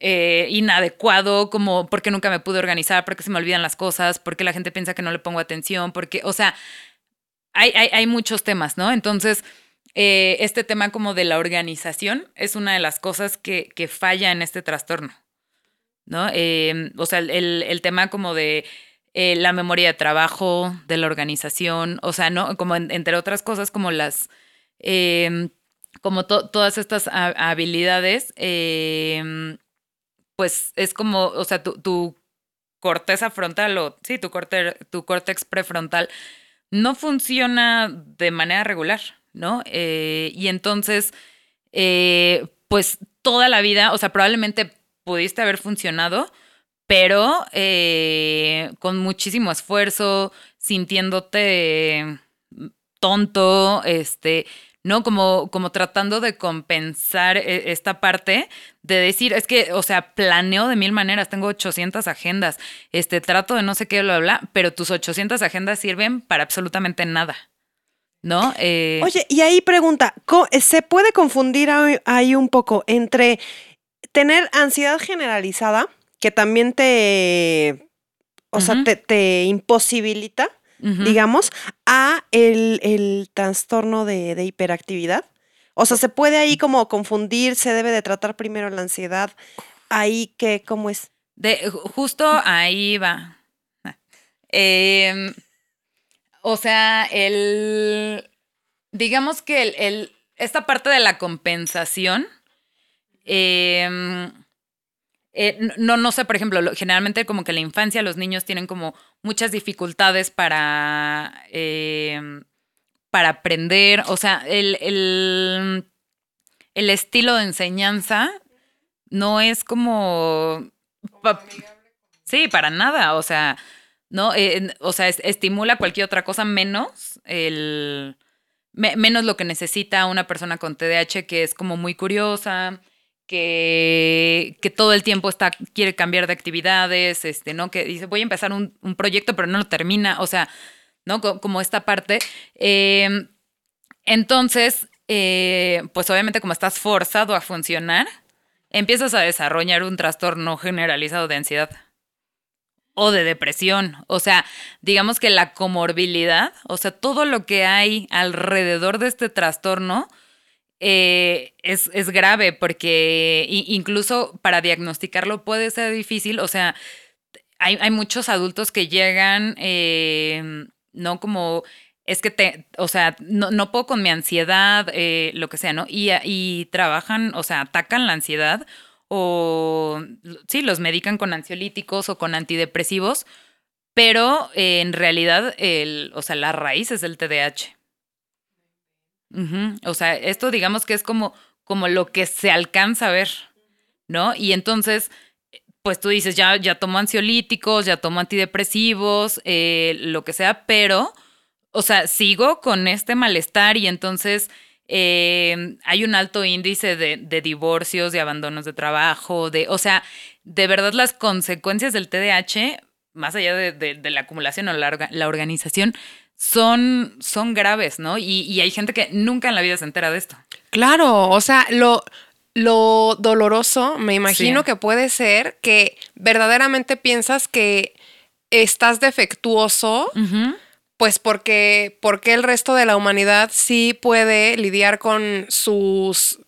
eh, inadecuado, como porque nunca me pude organizar, porque se me olvidan las cosas, porque la gente piensa que no le pongo atención, porque, o sea, hay, hay, hay muchos temas, ¿no? Entonces, eh, este tema como de la organización es una de las cosas que, que falla en este trastorno, ¿no? Eh, o sea, el- el tema como de eh, la memoria de trabajo, de la organización, o sea, ¿no? Como en- entre otras cosas como las... eh, como to- todas estas ha- habilidades, eh, pues es como, o sea, tu, tu corteza frontal o, sí, tu, corte, tu córtex prefrontal no funciona de manera regular, ¿no? Eh, y entonces, eh, pues toda la vida, o sea, probablemente pudiste haber funcionado, pero eh, con muchísimo esfuerzo, sintiéndote tonto, este, ¿no? Como, como tratando de compensar eh, esta parte de decir, es que, o sea, planeo de mil maneras, tengo 800 agendas, este, trato de no sé qué, bla, bla, pero tus 800 agendas sirven para absolutamente nada, ¿no? Eh, Oye, y ahí pregunta, ¿se puede confundir ahí un poco entre tener ansiedad generalizada, que también te, o sea, te, te imposibilita, digamos, a el, el trastorno de, de hiperactividad. O sea, se puede ahí como confundir, se debe de tratar primero la ansiedad. Ahí que, ¿cómo es? De, ju- justo ahí va. Ah. Em, o sea, el. Digamos que el, el- esta parte de la compensación. em, eh, no, no sé, por ejemplo, lo- generalmente como que en la infancia los niños tienen como muchas dificultades para, em, para aprender. O sea, el, el, el estilo de enseñanza no es como... sí, para nada. O sea, ¿no? Eh, o sea, es- estimula cualquier otra cosa menos el... me- menos lo que necesita una persona con TDAH que es como muy curiosa, que, todo el tiempo está, quiere cambiar de actividades, este, ¿no? Que dice, voy a empezar un, proyecto, pero no lo termina. O sea, ¿no? Co- Como esta parte. Eh, entonces, eh, pues obviamente como estás forzado a funcionar, empiezas a desarrollar un trastorno generalizado de ansiedad o de depresión. O sea, digamos que la comorbilidad, o sea, todo lo que hay alrededor de este trastorno eh, es, es grave porque incluso para diagnosticarlo puede ser difícil. O sea, hay, hay muchos adultos que llegan, eh, no como, es que te, o sea, no, no puedo con mi ansiedad, eh, lo que sea, ¿no? Y, y trabajan, o sea, atacan la ansiedad o, sí, los medican con ansiolíticos o con antidepresivos, pero eh, en realidad, el, o sea, la raíz es el TDAH. O sea, esto digamos que es como, como lo que se alcanza a ver, ¿no? Y entonces, pues tú dices, ya, ya tomo ansiolíticos, ya tomo antidepresivos, eh, lo que sea, pero, o sea, sigo con este malestar y entonces eh, hay un alto índice de, de divorcios, de abandonos de trabajo, de, o sea, de verdad las consecuencias del TDAH, más allá de, de- la acumulación o la, la organización, son, son graves, ¿no? Y, y hay gente que nunca en la vida se entera de esto. Claro, o sea, lo, lo doloroso, me imagino Sí. que puede ser que verdaderamente piensas que estás defectuoso, pues porque, porque el resto de la humanidad sí puede lidiar con sus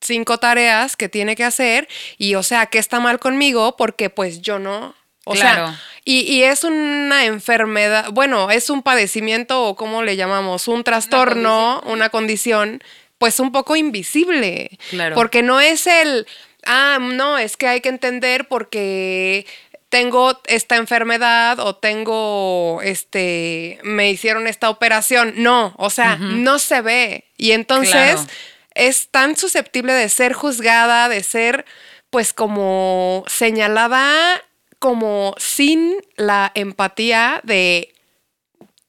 cinco tareas que tiene que hacer y o sea, ¿qué está mal conmigo? Porque pues yo no. O Claro. sea, y, y es una enfermedad, bueno, es un padecimiento o cómo le llamamos, un trastorno, una condición, pues un poco invisible. Claro. Porque no es el, ah, no, es que hay que entender porque tengo esta enfermedad o tengo, este, me hicieron esta operación. No, o sea, no se ve. Y entonces Claro. es tan susceptible de ser juzgada, de ser, pues, como señalada como sin la empatía de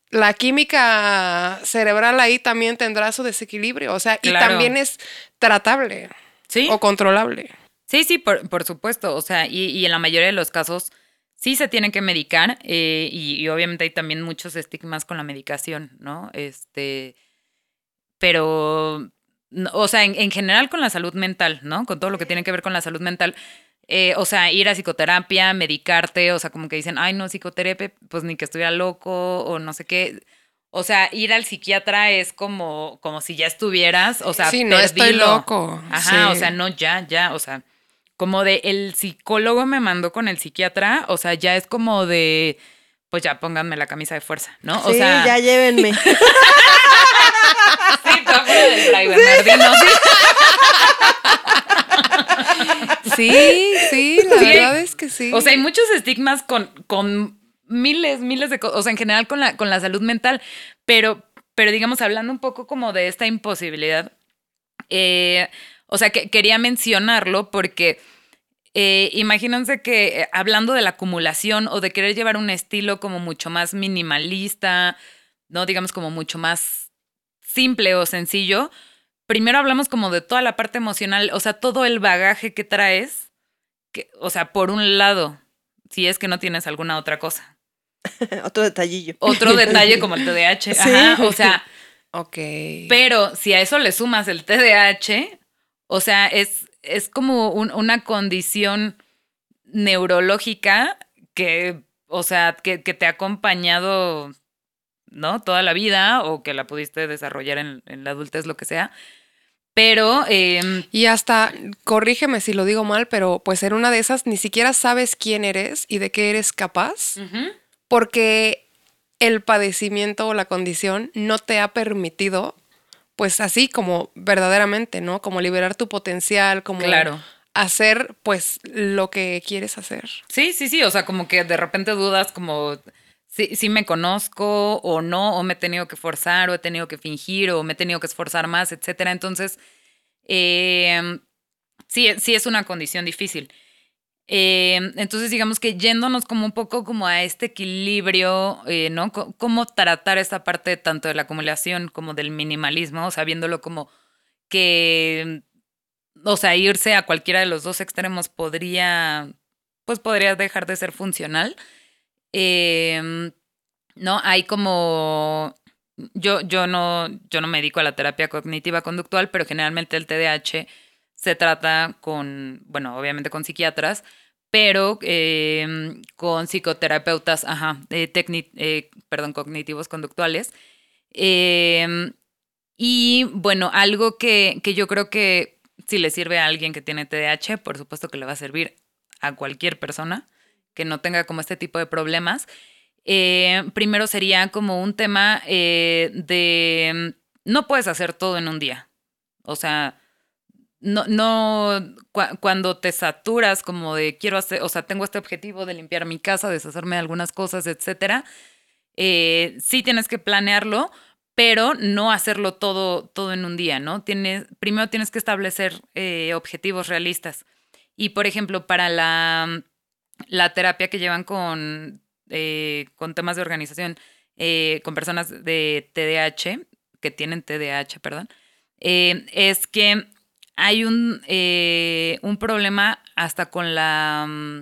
la química cerebral ahí también tendrá su desequilibrio, o sea, y también es tratable Sí. o controlable. Sí, sí, por, por supuesto. O sea, y, y en la mayoría de los casos sí se tienen que medicar eh, y, y obviamente hay también muchos estigmas con la medicación, ¿no? Este, pero, o sea, en, en general con la salud mental, ¿no? Con todo lo que tiene que ver con la salud mental. Eh, o sea, ir a psicoterapia, medicarte, o sea, como que dicen, ay, no, psicoterapia, pues ni que estuviera loco o no sé qué. O sea, ir al psiquiatra es como, como si ya estuvieras, o sea, Sí, no estoy loco, Ajá, sí. o sea, no, ya, ya, o sea, como de el psicólogo me mandó con el psiquiatra, o sea, ya es como de, pues ya pónganme la camisa de fuerza, ¿no? O sí, sea, ya llévenme. (laughs) sí, tú del Fray Bernardino, sí. (laughs) Sí, sí, la Sí. verdad es que sí. O sea, hay muchos estigmas con, con miles, miles de cosas, o sea, en general con la, con la salud mental, pero, pero digamos, hablando un poco como de esta imposibilidad, eh, o sea, que quería mencionarlo porque eh, imagínense que eh, hablando de la acumulación o de querer llevar un estilo como mucho más minimalista, no digamos como mucho más simple o sencillo, primero hablamos como de toda la parte emocional, o sea, todo el bagaje que traes, que, o sea, por un lado, si es que no tienes alguna otra cosa. (laughs) Otro detallillo. Otro (laughs) detalle como el TDAH, Sí. ajá, o sea, (laughs) ok. pero si a eso le sumas el TDAH, o sea, es, es como un- una condición neurológica que, o sea, que, que te ha acompañado, ¿no? Toda la vida o que la pudiste desarrollar en, en la adultez, lo que sea. Pero... em, Y hasta, corrígeme si lo digo mal, pero pues en una de esas ni siquiera sabes quién eres y de qué eres capaz, porque el padecimiento o la condición no te ha permitido, pues así como verdaderamente, ¿no? Como liberar tu potencial, como Claro. hacer pues lo que quieres hacer. Sí, sí, sí, o sea, como que de repente dudas como si, si me conozco o no, o me he tenido que forzar, o he tenido que fingir, o me he tenido que esforzar más, etcétera. Entonces, eh, sí, sí es una condición difícil. Eh, entonces, digamos que yéndonos como un poco como a este equilibrio, eh, ¿no? Cómo tratar esta parte tanto de la acumulación como del minimalismo, o como que, o sea, irse a cualquiera de los dos extremos podría, pues podría dejar de ser funcional. Eh, no, hay como, yo, yo, no, yo no me dedico a la terapia cognitiva conductual, pero generalmente el TDAH se trata con, bueno, obviamente con psiquiatras, pero eh, con psicoterapeutas, ajá, eh, eh, perdón, cognitivos conductuales. Eh, y bueno, algo que, que yo creo que si le sirve a alguien que tiene TDAH, por supuesto que le va a servir a cualquier persona que no tenga como este tipo de problemas. Eh, primero sería como un tema eh, de no puedes hacer todo en un día. O sea, no, no, cua- cuando te saturas como de quiero hacer, o sea, tengo este objetivo de limpiar mi casa, deshacerme de algunas cosas, etcétera, eh, sí tienes que planearlo, pero no hacerlo todo, todo en un día, ¿no? Tienes, primero tienes que establecer objetivos realistas. Y, por ejemplo, para la, la terapia que llevan con, eh, con temas de organización, eh, con personas de TDAH, que tienen TDAH, perdón, eh, es que hay un, un problema hasta con la... mm,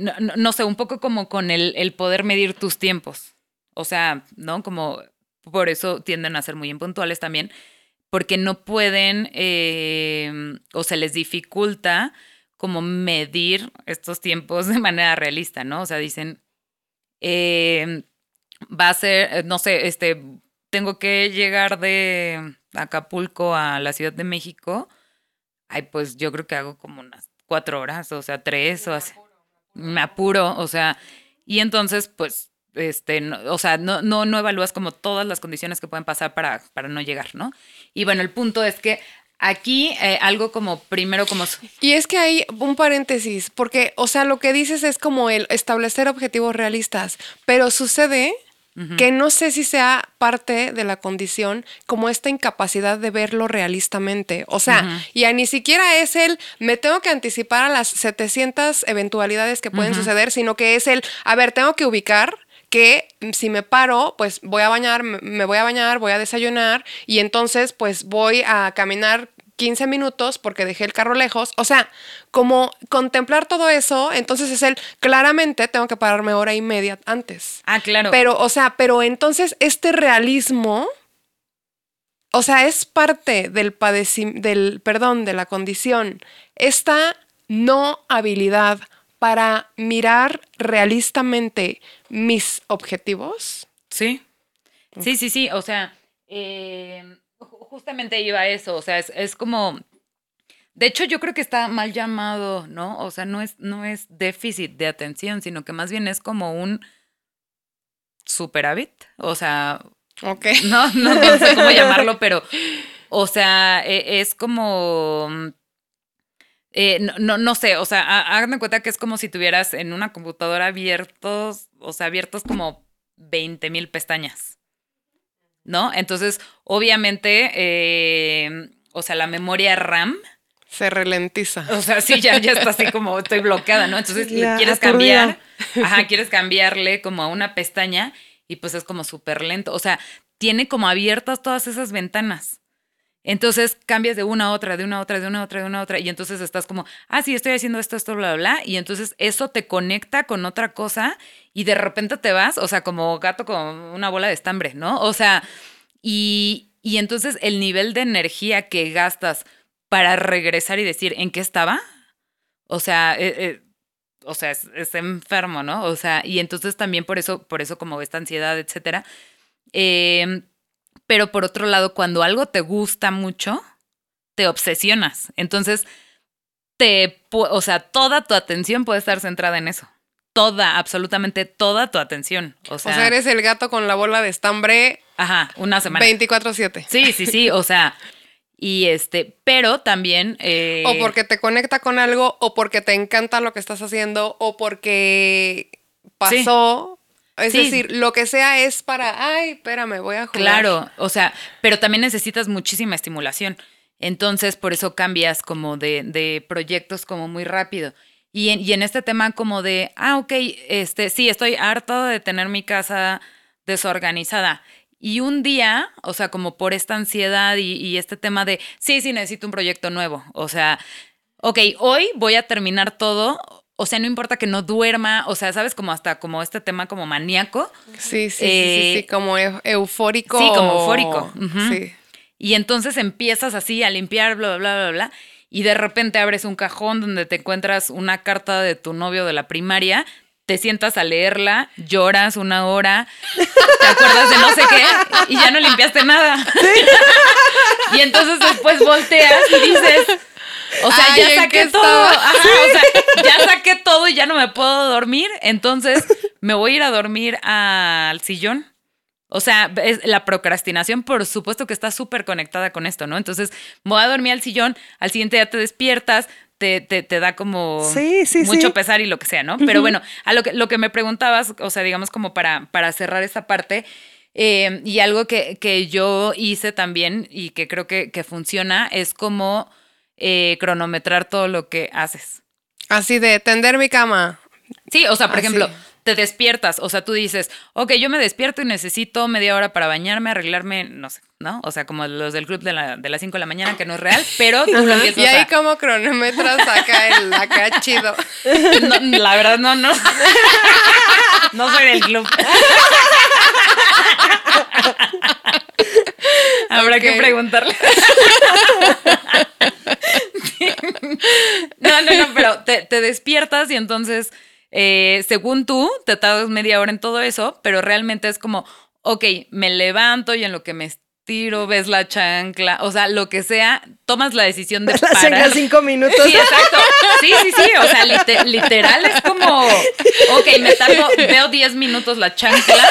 no, no- sé, un poco como con el, el poder medir tus tiempos. O sea, ¿no? Como por eso tienden a ser muy impuntuales también, porque no pueden o se les dificulta como medir estos tiempos de manera realista, ¿no? O sea, dicen, eh, va a ser, eh, no sé, este, tengo que llegar de Acapulco a la Ciudad de México. Ay, pues yo creo que hago como unas cuatro horas, o sea, tres o así. Me apuro, o sea, y entonces, pues, este, no- o sea, no, no, no evalúas como todas las condiciones que pueden pasar para, para no llegar, ¿no? Y bueno, el punto es que aquí eh, algo como primero como... Y es que hay un paréntesis, porque, o sea, lo que dices es como el establecer objetivos realistas, pero sucede que no sé si sea parte de la condición como esta incapacidad de verlo realistamente. O sea, ya ni siquiera es el, me tengo que anticipar a las 700 eventualidades que pueden suceder, sino que es el, a ver, tengo que ubicar que si me paro, pues voy a bañar, me- voy a bañar, voy a desayunar y entonces pues voy a caminar 15 minutos porque dejé el carro lejos. O sea, como contemplar todo eso, entonces es el, claramente tengo que pararme hora y media antes. Ah, claro. Pero, o sea, pero entonces este realismo, o sea, es parte del padecimiento, del, perdón, de la condición. Esta no habilidad para mirar realistamente mis objetivos. Sí. Sí, sí, sí. O sea, eh, ju- justamente iba a eso. O sea, es, es como. De hecho, yo creo que está mal llamado, ¿no? O sea, no es, no es déficit de atención, sino que más bien es como un superávit. O sea. Ok. No, no, no sé cómo (laughs) llamarlo, pero. O sea, e- es como. Eh, no, no, no sé, o sea, hagan de cuenta que es como si tuvieras en una computadora abiertos, o sea, abiertos como 20 mil pestañas, ¿no? Entonces, obviamente, eh, o sea, la memoria RAM se ralentiza. O sea, sí, ya, ya está así como estoy bloqueada, ¿no? Entonces, Ya, quieres cambiar, ajá, quieres cambiarle como a una pestaña y pues es como súper lento. O sea, tiene como abiertas todas esas ventanas. Entonces cambias de una a otra, de una a otra, de una a otra, de una a otra. Y entonces estás como, ah, sí, estoy haciendo esto, esto, bla, bla. Y entonces eso te conecta con otra cosa y de repente te vas, o sea, como gato con una bola de estambre, ¿no? O sea, y, y entonces el nivel de energía que gastas para regresar y decir, ¿en qué estaba? O sea, eh, eh, o sea, es, es, enfermo, ¿no? O sea, y entonces también por eso, por eso como esta ansiedad, etcétera. Eh, pero por otro lado, cuando algo te gusta mucho, te obsesionas. Entonces, te, o sea, toda tu atención puede estar centrada en eso. Toda, absolutamente toda tu atención. O sea, o sea eres el gato con la bola de estambre. Ajá, una semana. 24-7. Sí, sí, sí. O sea, y este, pero también. Eh, o porque te conecta con algo, o porque te encanta lo que estás haciendo, o porque pasó. Es Sí. decir, lo que sea es para, ay, espérame, voy a jugar. Claro, o sea, pero también necesitas muchísima estimulación. Entonces, por eso cambias como de, de proyectos como muy rápido. Y en, y en este tema como de, ah, ok, este, sí, estoy harto de tener mi casa desorganizada. Y un día, o sea, como por esta ansiedad y, y este tema de, sí, sí, necesito un proyecto nuevo. O sea, ok, hoy voy a terminar todo. O sea, no importa que no duerma, o sea, ¿sabes? Como hasta como este tema como maníaco. Sí, sí, sí, sí, Eh, sí, como eu- eufórico. Sí, como o- eufórico. Sí. Y entonces empiezas así a limpiar, bla, bla, bla, bla, bla. Y de repente abres un cajón donde te encuentras una carta de tu novio de la primaria, te sientas a leerla, lloras una hora, te acuerdas de no sé qué y ya no limpiaste nada. (laughs) y entonces después volteas y dices, o sea, Ay, ya ¿en saqué qué todo? (laughs) Ajá, o sea, ya saqué todo y ya no me puedo dormir, entonces me voy a ir a dormir al sillón. O sea, es- la procrastinación, por supuesto que está súper conectada con esto, ¿no? Entonces, me voy a dormir al sillón, al siguiente día te despiertas, te, te, te da como Sí, sí, mucho sí. pesar y lo que sea, ¿no? Pero bueno, a lo que, lo que me preguntabas, o sea, digamos como para, para cerrar esta parte, eh, y algo que, que yo hice también y que creo que, que funciona es como eh, cronometrar todo lo que haces. Así de tender mi cama. Sí, o sea, por Así. ejemplo, te despiertas, o sea, tú dices, ok, yo me despierto y necesito media hora para bañarme, arreglarme, no sé, ¿no? O sea, como los del club de, la, de las 5 de la mañana, que no es real, pero tú lo empiezas Y ahí a- como cronometras acá el acá (laughs) chido. No, la verdad, no, no. (laughs) No soy del club. (laughs) Habrá que preguntarle. (laughs) No, no, no, pero te, despiertas y entonces, eh, según tú, te tardas media hora en todo eso, pero realmente es como, ok, me levanto y en lo que me estiro, ves la chancla, o sea, lo que sea, tomas la decisión de (laughs) La parar. chancla cinco minutos. Sí, exacto. Sí, sí, sí. O sea, lite- literal es como, ok, me tardo, veo 10 minutos la chancla (laughs)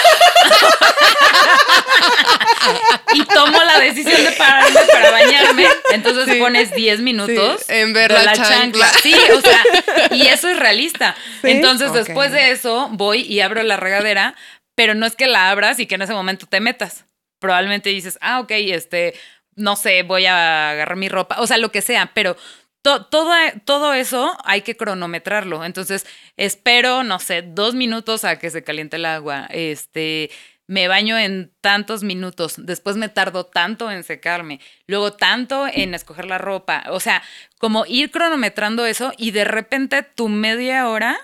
y tomo la decisión de pararme para bañarme. Entonces pones 10 minutos Sí, en ver la chancla. Sí, o sea, y eso es realista. ¿Sí? Entonces, después de eso, voy y abro la regadera, pero no es que la abras y que en ese momento te metas. Probablemente dices, ah, ok, este, no sé, voy a agarrar mi ropa, o sea, lo que sea, pero to- todo, todo eso hay que cronometrarlo. Entonces, espero, no sé, dos minutos a que se caliente el agua. Este, me baño en tantos minutos, después me tardo tanto en secarme, luego tanto en escoger la ropa. O sea, como ir cronometrando eso y de repente tu media hora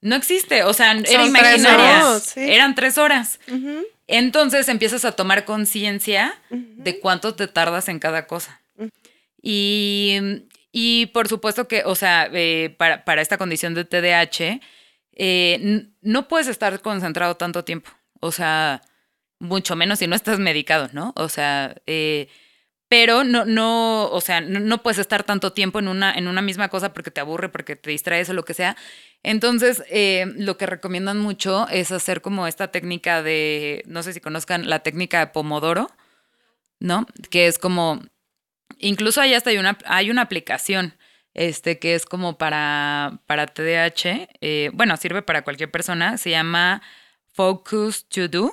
no existe. O sea, era Son tres horas, sí. Eran tres horas. Entonces empiezas a tomar conciencia de cuánto te tardas en cada cosa. Y, y por supuesto que, o sea, eh, para, para esta condición de TDAH, eh, no puedes estar concentrado tanto tiempo. O sea, mucho menos si no estás medicado, ¿no? O sea, eh, pero no, no, o sea, no, puedes estar tanto tiempo en una, en una misma cosa porque te aburre, porque te distraes o lo que sea. Entonces, eh, lo que recomiendan mucho es hacer como esta técnica de, no sé si conozcan la técnica de Pomodoro, ¿no? Que es como, incluso ahí hasta hay una, hay una aplicación, este, que es como para, para eh, bueno, sirve para cualquier persona, se llama Focus to Do.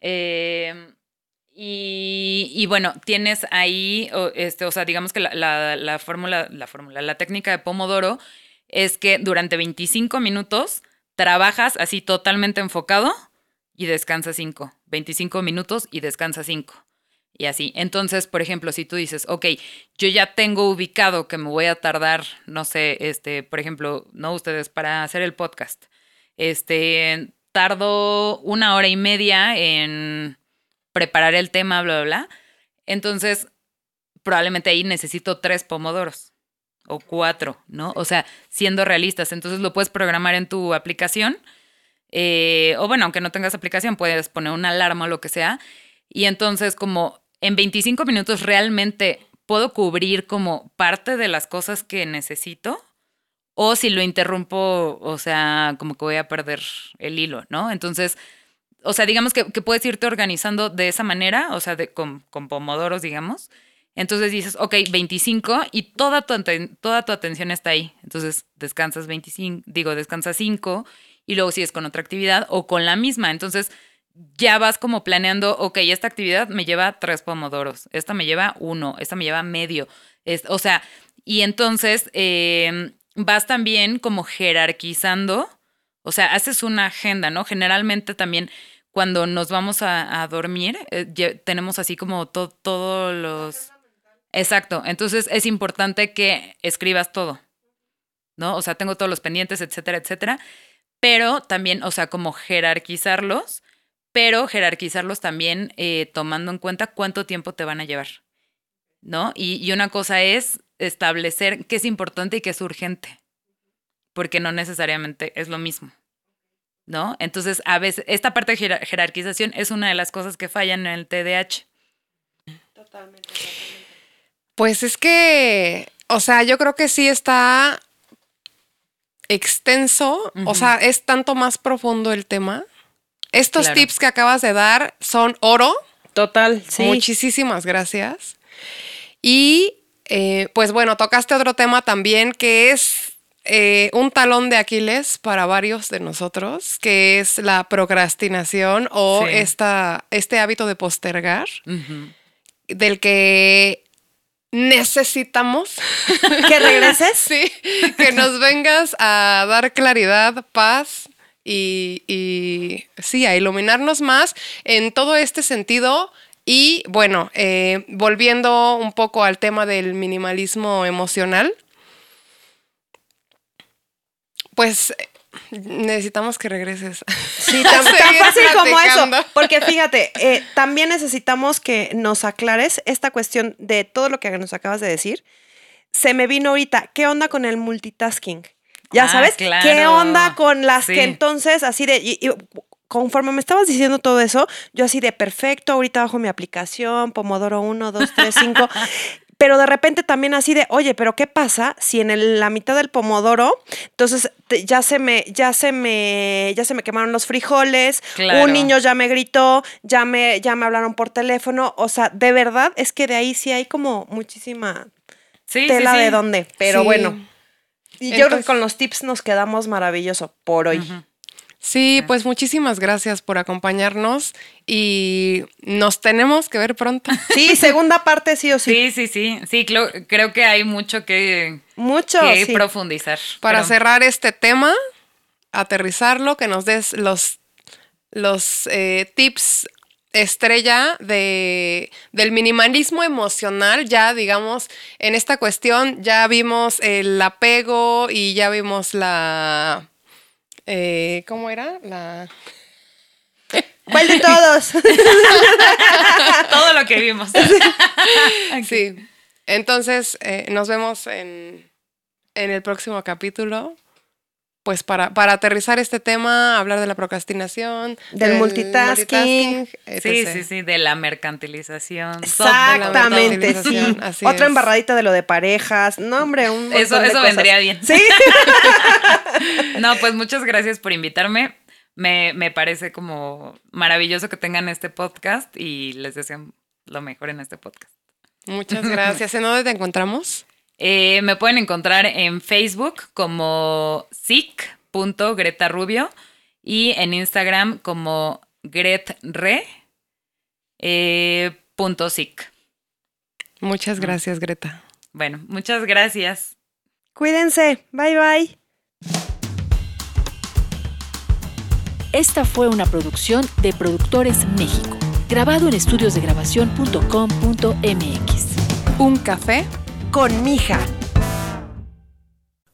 Eh, y, bueno, tienes ahí, o, este, o sea, digamos que la, la, la fórmula, la fórmula, la técnica de Pomodoro es que durante 25 minutos trabajas así totalmente enfocado y descansas 5. 25 minutos y descansas 5. Y así. Entonces, por ejemplo, si tú dices, ok, yo ya tengo ubicado que me voy a tardar, no sé, este, por ejemplo, no ustedes, para hacer el podcast. Este, tardo una hora y media en preparar el tema, bla, bla, bla. Entonces, probablemente ahí necesito tres pomodoros o cuatro, ¿no? O sea, siendo realistas. Entonces lo puedes programar en tu aplicación. eh, o bueno, aunque no tengas aplicación, puedes poner una alarma o lo que sea. Y entonces como en 25 minutos realmente puedo cubrir como parte de las cosas que necesito. O si lo interrumpo, o sea, como que voy a perder el hilo, ¿no? Entonces, o sea, digamos que, que puedes irte organizando de esa manera, o sea, de, con, con pomodoros, digamos. Entonces dices, ok, 25 y toda tu, toda tu atención está ahí. Entonces descansas 25, digo, descansas 5 y luego sigues con otra actividad o con la misma. Entonces ya vas como planeando, ok, esta actividad me lleva tres pomodoros, esta me lleva uno, esta me lleva medio. Es- o sea, y entonces eh, vas también como jerarquizando, o sea, haces una agenda, ¿no? Generalmente también cuando nos vamos a, a dormir, eh, tenemos así como to- todos los... Exacto, entonces es importante que escribas todo, ¿no? O sea, tengo todos los pendientes, etcétera, etcétera, pero también, o sea, como jerarquizarlos, pero jerarquizarlos también eh, tomando en cuenta cuánto tiempo te van a llevar, ¿no? Y, y una cosa es establecer qué es importante y qué es urgente, porque no necesariamente es lo mismo. ¿No? Entonces, a veces, esta parte de jerar- jerarquización es una de las cosas que fallan en el TDAH. Pues es que, o sea, yo creo que sí está extenso, o sea, es tanto más profundo el tema. Estos Claro. tips que acabas de dar son oro. Total, sí. Muchísimas gracias. Y eh, pues bueno, tocaste otro tema también que es eh, un talón de Aquiles para varios de nosotros, que es la procrastinación o Sí. esta, este hábito de postergar, del que necesitamos (laughs) ¿Que regreses? (laughs) Sí, que nos vengas a dar claridad, paz y, y sí, a iluminarnos más en todo este sentido. Y bueno, eh, volviendo un poco al tema del minimalismo emocional, pues eh, necesitamos que regreses. Sí, (laughs) tan, tan fácil como eso. Porque fíjate, eh, también necesitamos que nos aclares esta cuestión de todo lo que nos acabas de decir. Se me vino ahorita, ¿qué onda con el multitasking? Ya Ah, sabes, ¿qué claro. onda con las Sí. que entonces así de... y- y conforme me estabas diciendo todo eso, yo así de perfecto, ahorita bajo mi aplicación, Pomodoro 1, 2, 3, 5. Pero de repente también así de, oye, pero ¿qué pasa si en el- la mitad del pomodoro, entonces te- ya se me, ya se me, ya se me quemaron los frijoles, Claro. un niño ya me gritó, ya me, ya me hablaron por teléfono, o sea, de verdad es que de ahí sí hay como muchísima Sí, tela sí, sí. de dónde, pero bueno. Y yo creo que con los tips nos quedamos maravilloso por hoy. Sí, pues muchísimas gracias por acompañarnos y nos tenemos que ver pronto. (laughs) Sí, segunda parte sí o sí. Sí, sí, sí. Sí, creo que hay mucho que, Mucho, que sí. profundizar. Para pero- cerrar este tema, aterrizarlo, que nos des los, los eh, tips estrella de, del minimalismo emocional, ya digamos, en esta cuestión ya vimos el apego y ya vimos la... eh, ¿Cómo era? La... (laughs) ¿Cuál de todos? (laughs) Todo lo que vimos. (laughs) Sí. Entonces, eh, nos vemos en, en el próximo capítulo. Pues para, para aterrizar este tema, hablar de la procrastinación, Del multitasking. Sí, etc. sí, sí, de la mercantilización. Exactamente, sí. Así Otra es. embarradita de lo de parejas. No, hombre, un Eso, eso cosas. vendría bien. Sí. (laughs) No, pues muchas gracias por invitarme. Me, me parece como maravilloso que tengan este podcast y les deseo lo mejor en este podcast. Muchas (laughs) gracias. ¿En dónde te encontramos? Eh, me pueden encontrar en Facebook como sic.gretarubio y en Instagram como gretre. eh, punto sic. Muchas gracias, Greta. Bueno, muchas gracias. Cuídense. Bye, bye. Esta fue una producción de Productores México, grabado en estudiosdegrabación.com.mx. Un café con mija.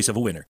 voice of a winner.